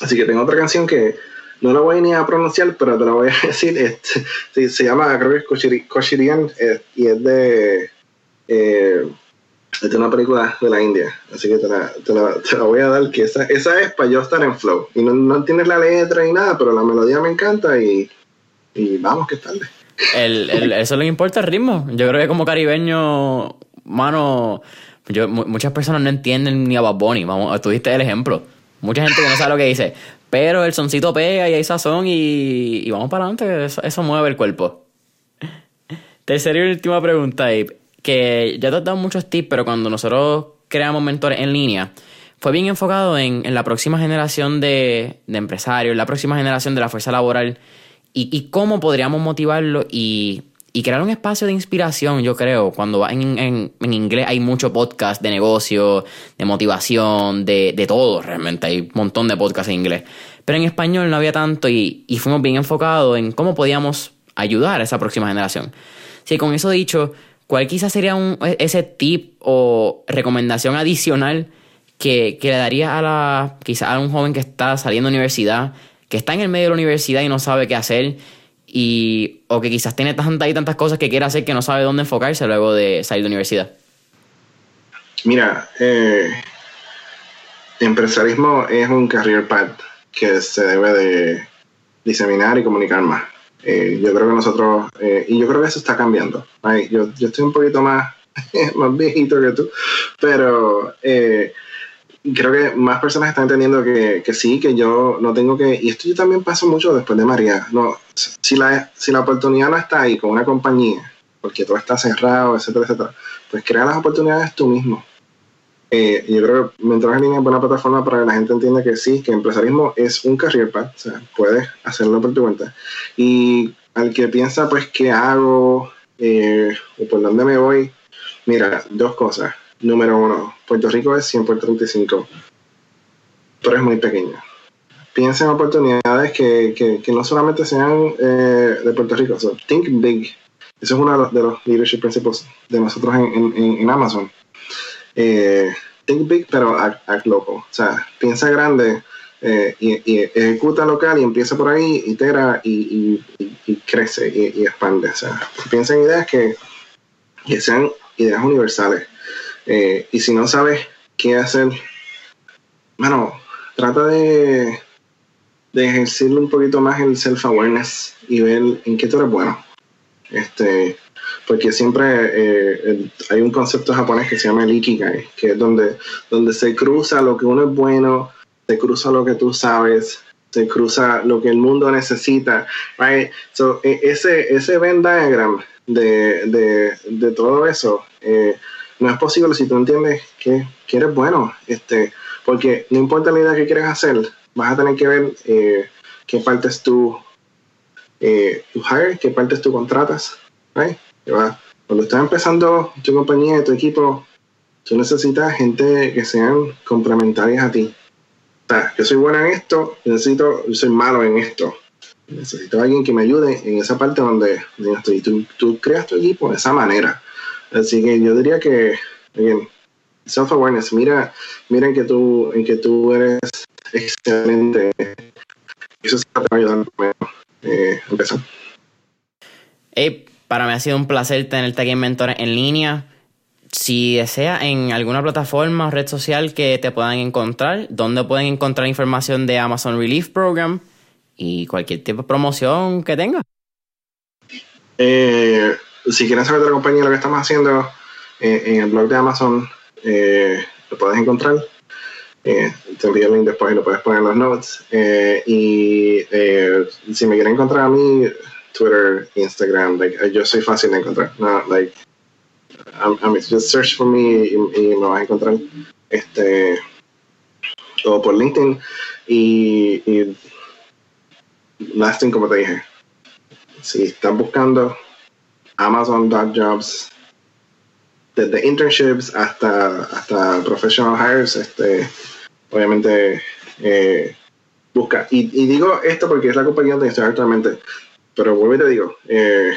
Así que tengo otra canción que no la voy ni a pronunciar, pero te la voy a <laughs> decir. Este, se llama, creo que es Koshirian, y es de. Eh, es una película de la India, así que te la, te la, te la voy a dar, que esa, esa es para yo estar en flow. Y no, no tienes la letra ni nada, pero la melodía me encanta y, y vamos, que tarde. El, el, eso le importa el ritmo. Yo creo que como caribeño, mano, yo, muchas personas no entienden ni a Bad Bunny. Vamos, tú diste el ejemplo. Mucha gente no sabe lo que dice. Pero el soncito pega y hay sazón y, y vamos para adelante. Eso, eso mueve el cuerpo. Tercera y última pregunta, Abe que ya te he dado muchos tips, pero cuando nosotros creamos mentores en línea, fue bien enfocado en, en la próxima generación de, de, empresarios, la próxima generación de la fuerza laboral y, y cómo podríamos motivarlo y, y, crear un espacio de inspiración, yo creo. Cuando en, en, en inglés hay mucho podcast de negocio, de motivación, de, de todo, realmente hay un montón de podcasts en inglés. Pero en español no había tanto y, y fuimos bien enfocados en cómo podíamos ayudar a esa próxima generación. Sí, con eso dicho, ¿Cuál quizás sería un, e, ese tip o recomendación adicional que, que le daría a la quizás a un joven que está saliendo de universidad, que está en el medio de la universidad y no sabe qué hacer? Y, o que quizás tiene tantas y tantas cosas que quiere hacer que no sabe dónde enfocarse luego de salir de universidad. Mira, eh, empresarismo es un career path que se debe de diseminar y comunicar más. Eh, yo creo que nosotros, eh, y yo creo que eso está cambiando. yo, yo estoy un poquito más, <laughs> más viejito que tú, pero eh, creo que más personas están entendiendo que, que, sí, que yo no tengo que, y esto yo también paso mucho después de María, no, si la, si la oportunidad no está ahí con una compañía, porque todo está cerrado, etcétera, etcétera, pues crea las oportunidades tú mismo. Eh, yo creo que Mentores en Línea es buena plataforma para que la gente entienda que sí, que empresarismo es un career path, o sea, puedes hacerlo por tu cuenta. Y al que piensa, pues, ¿qué hago? Eh, ¿O por dónde me voy? Mira, dos cosas. Número uno, Puerto Rico es 100 por 35, pero es muy pequeño. Piensa en oportunidades que, que, que no solamente sean eh, de Puerto Rico, so, think big. Eso es uno de los, de los leadership principles de nosotros en, en, en Amazon eh, think big, pero act, local. O sea, piensa grande eh, y, ejecuta local y empieza por ahí, itera y, y, crece y, expande. O sea, piensa en ideas que, que sean ideas universales. Eh, y si no sabes qué hacer, bueno, trata de, de ejercer un poquito más el self-awareness y ver en qué tú eres bueno. Este, porque siempre eh, hay un concepto japonés que se llama el ikigai, que es donde, donde se cruza lo que uno es bueno, se cruza lo que tú sabes, se cruza lo que el mundo necesita. Right? So, e, ese, ese Venn diagram de, de, de todo eso eh, no es posible si tú entiendes que, eres bueno, este, porque no importa la idea que quieres hacer, vas a tener que ver eh, qué partes tú, eh, tú hire, qué partes tú contratas. Cuando estás empezando tu compañía, tu equipo, tú necesitas gente que sean complementarias a ti. O yo soy bueno en esto, necesito, yo soy malo en esto. Necesito a alguien que me ayude en esa parte donde, estoy. Tú, tú creas tu equipo de esa manera. Así que yo diría que, again, self-awareness, mira, mira en que tú, en que tú eres excelente. Eso sí te va a ayudar eh, empezar. Hey, para mí ha sido un placer tenerte aquí en Mentores en línea. Si desea en alguna plataforma o red social que te puedan encontrar, donde pueden encontrar información de Amazon Relief Program y cualquier tipo de promoción que tenga. Eh, si quieren saber de la compañía lo que estamos haciendo, eh, en el blog de Amazon eh, lo puedes encontrar. te envío el link después y lo puedes poner en los notes. y si me quieren encontrar a mí, Twitter, Instagram, like, yo soy fácil de encontrar. No, like, I'm, I'm just search for me y, y, me vas a encontrar. Este, o por LinkedIn y, y last thing, como te dije, si están buscando Amazon.jobs, desde internships hasta, hasta professional hires, este, obviamente eh, busca. Y, digo esto porque es la compañía donde estoy actualmente pero vuelvo y te digo, eh,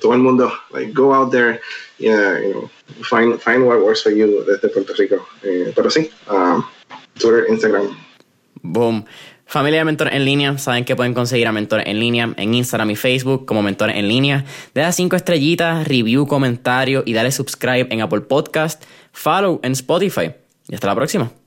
todo el mundo, like, go out there, yeah, you know, find, find what works for you desde Puerto Rico. Eh, pero sí, um, Twitter, Instagram. Boom. Familia de Mentores en Línea, saben que pueden conseguir a Mentores en Línea en Instagram y Facebook como Mentores en Línea. Deja cinco estrellitas, review, comentario y dale subscribe en Apple Podcast, follow en Spotify. Y hasta la próxima.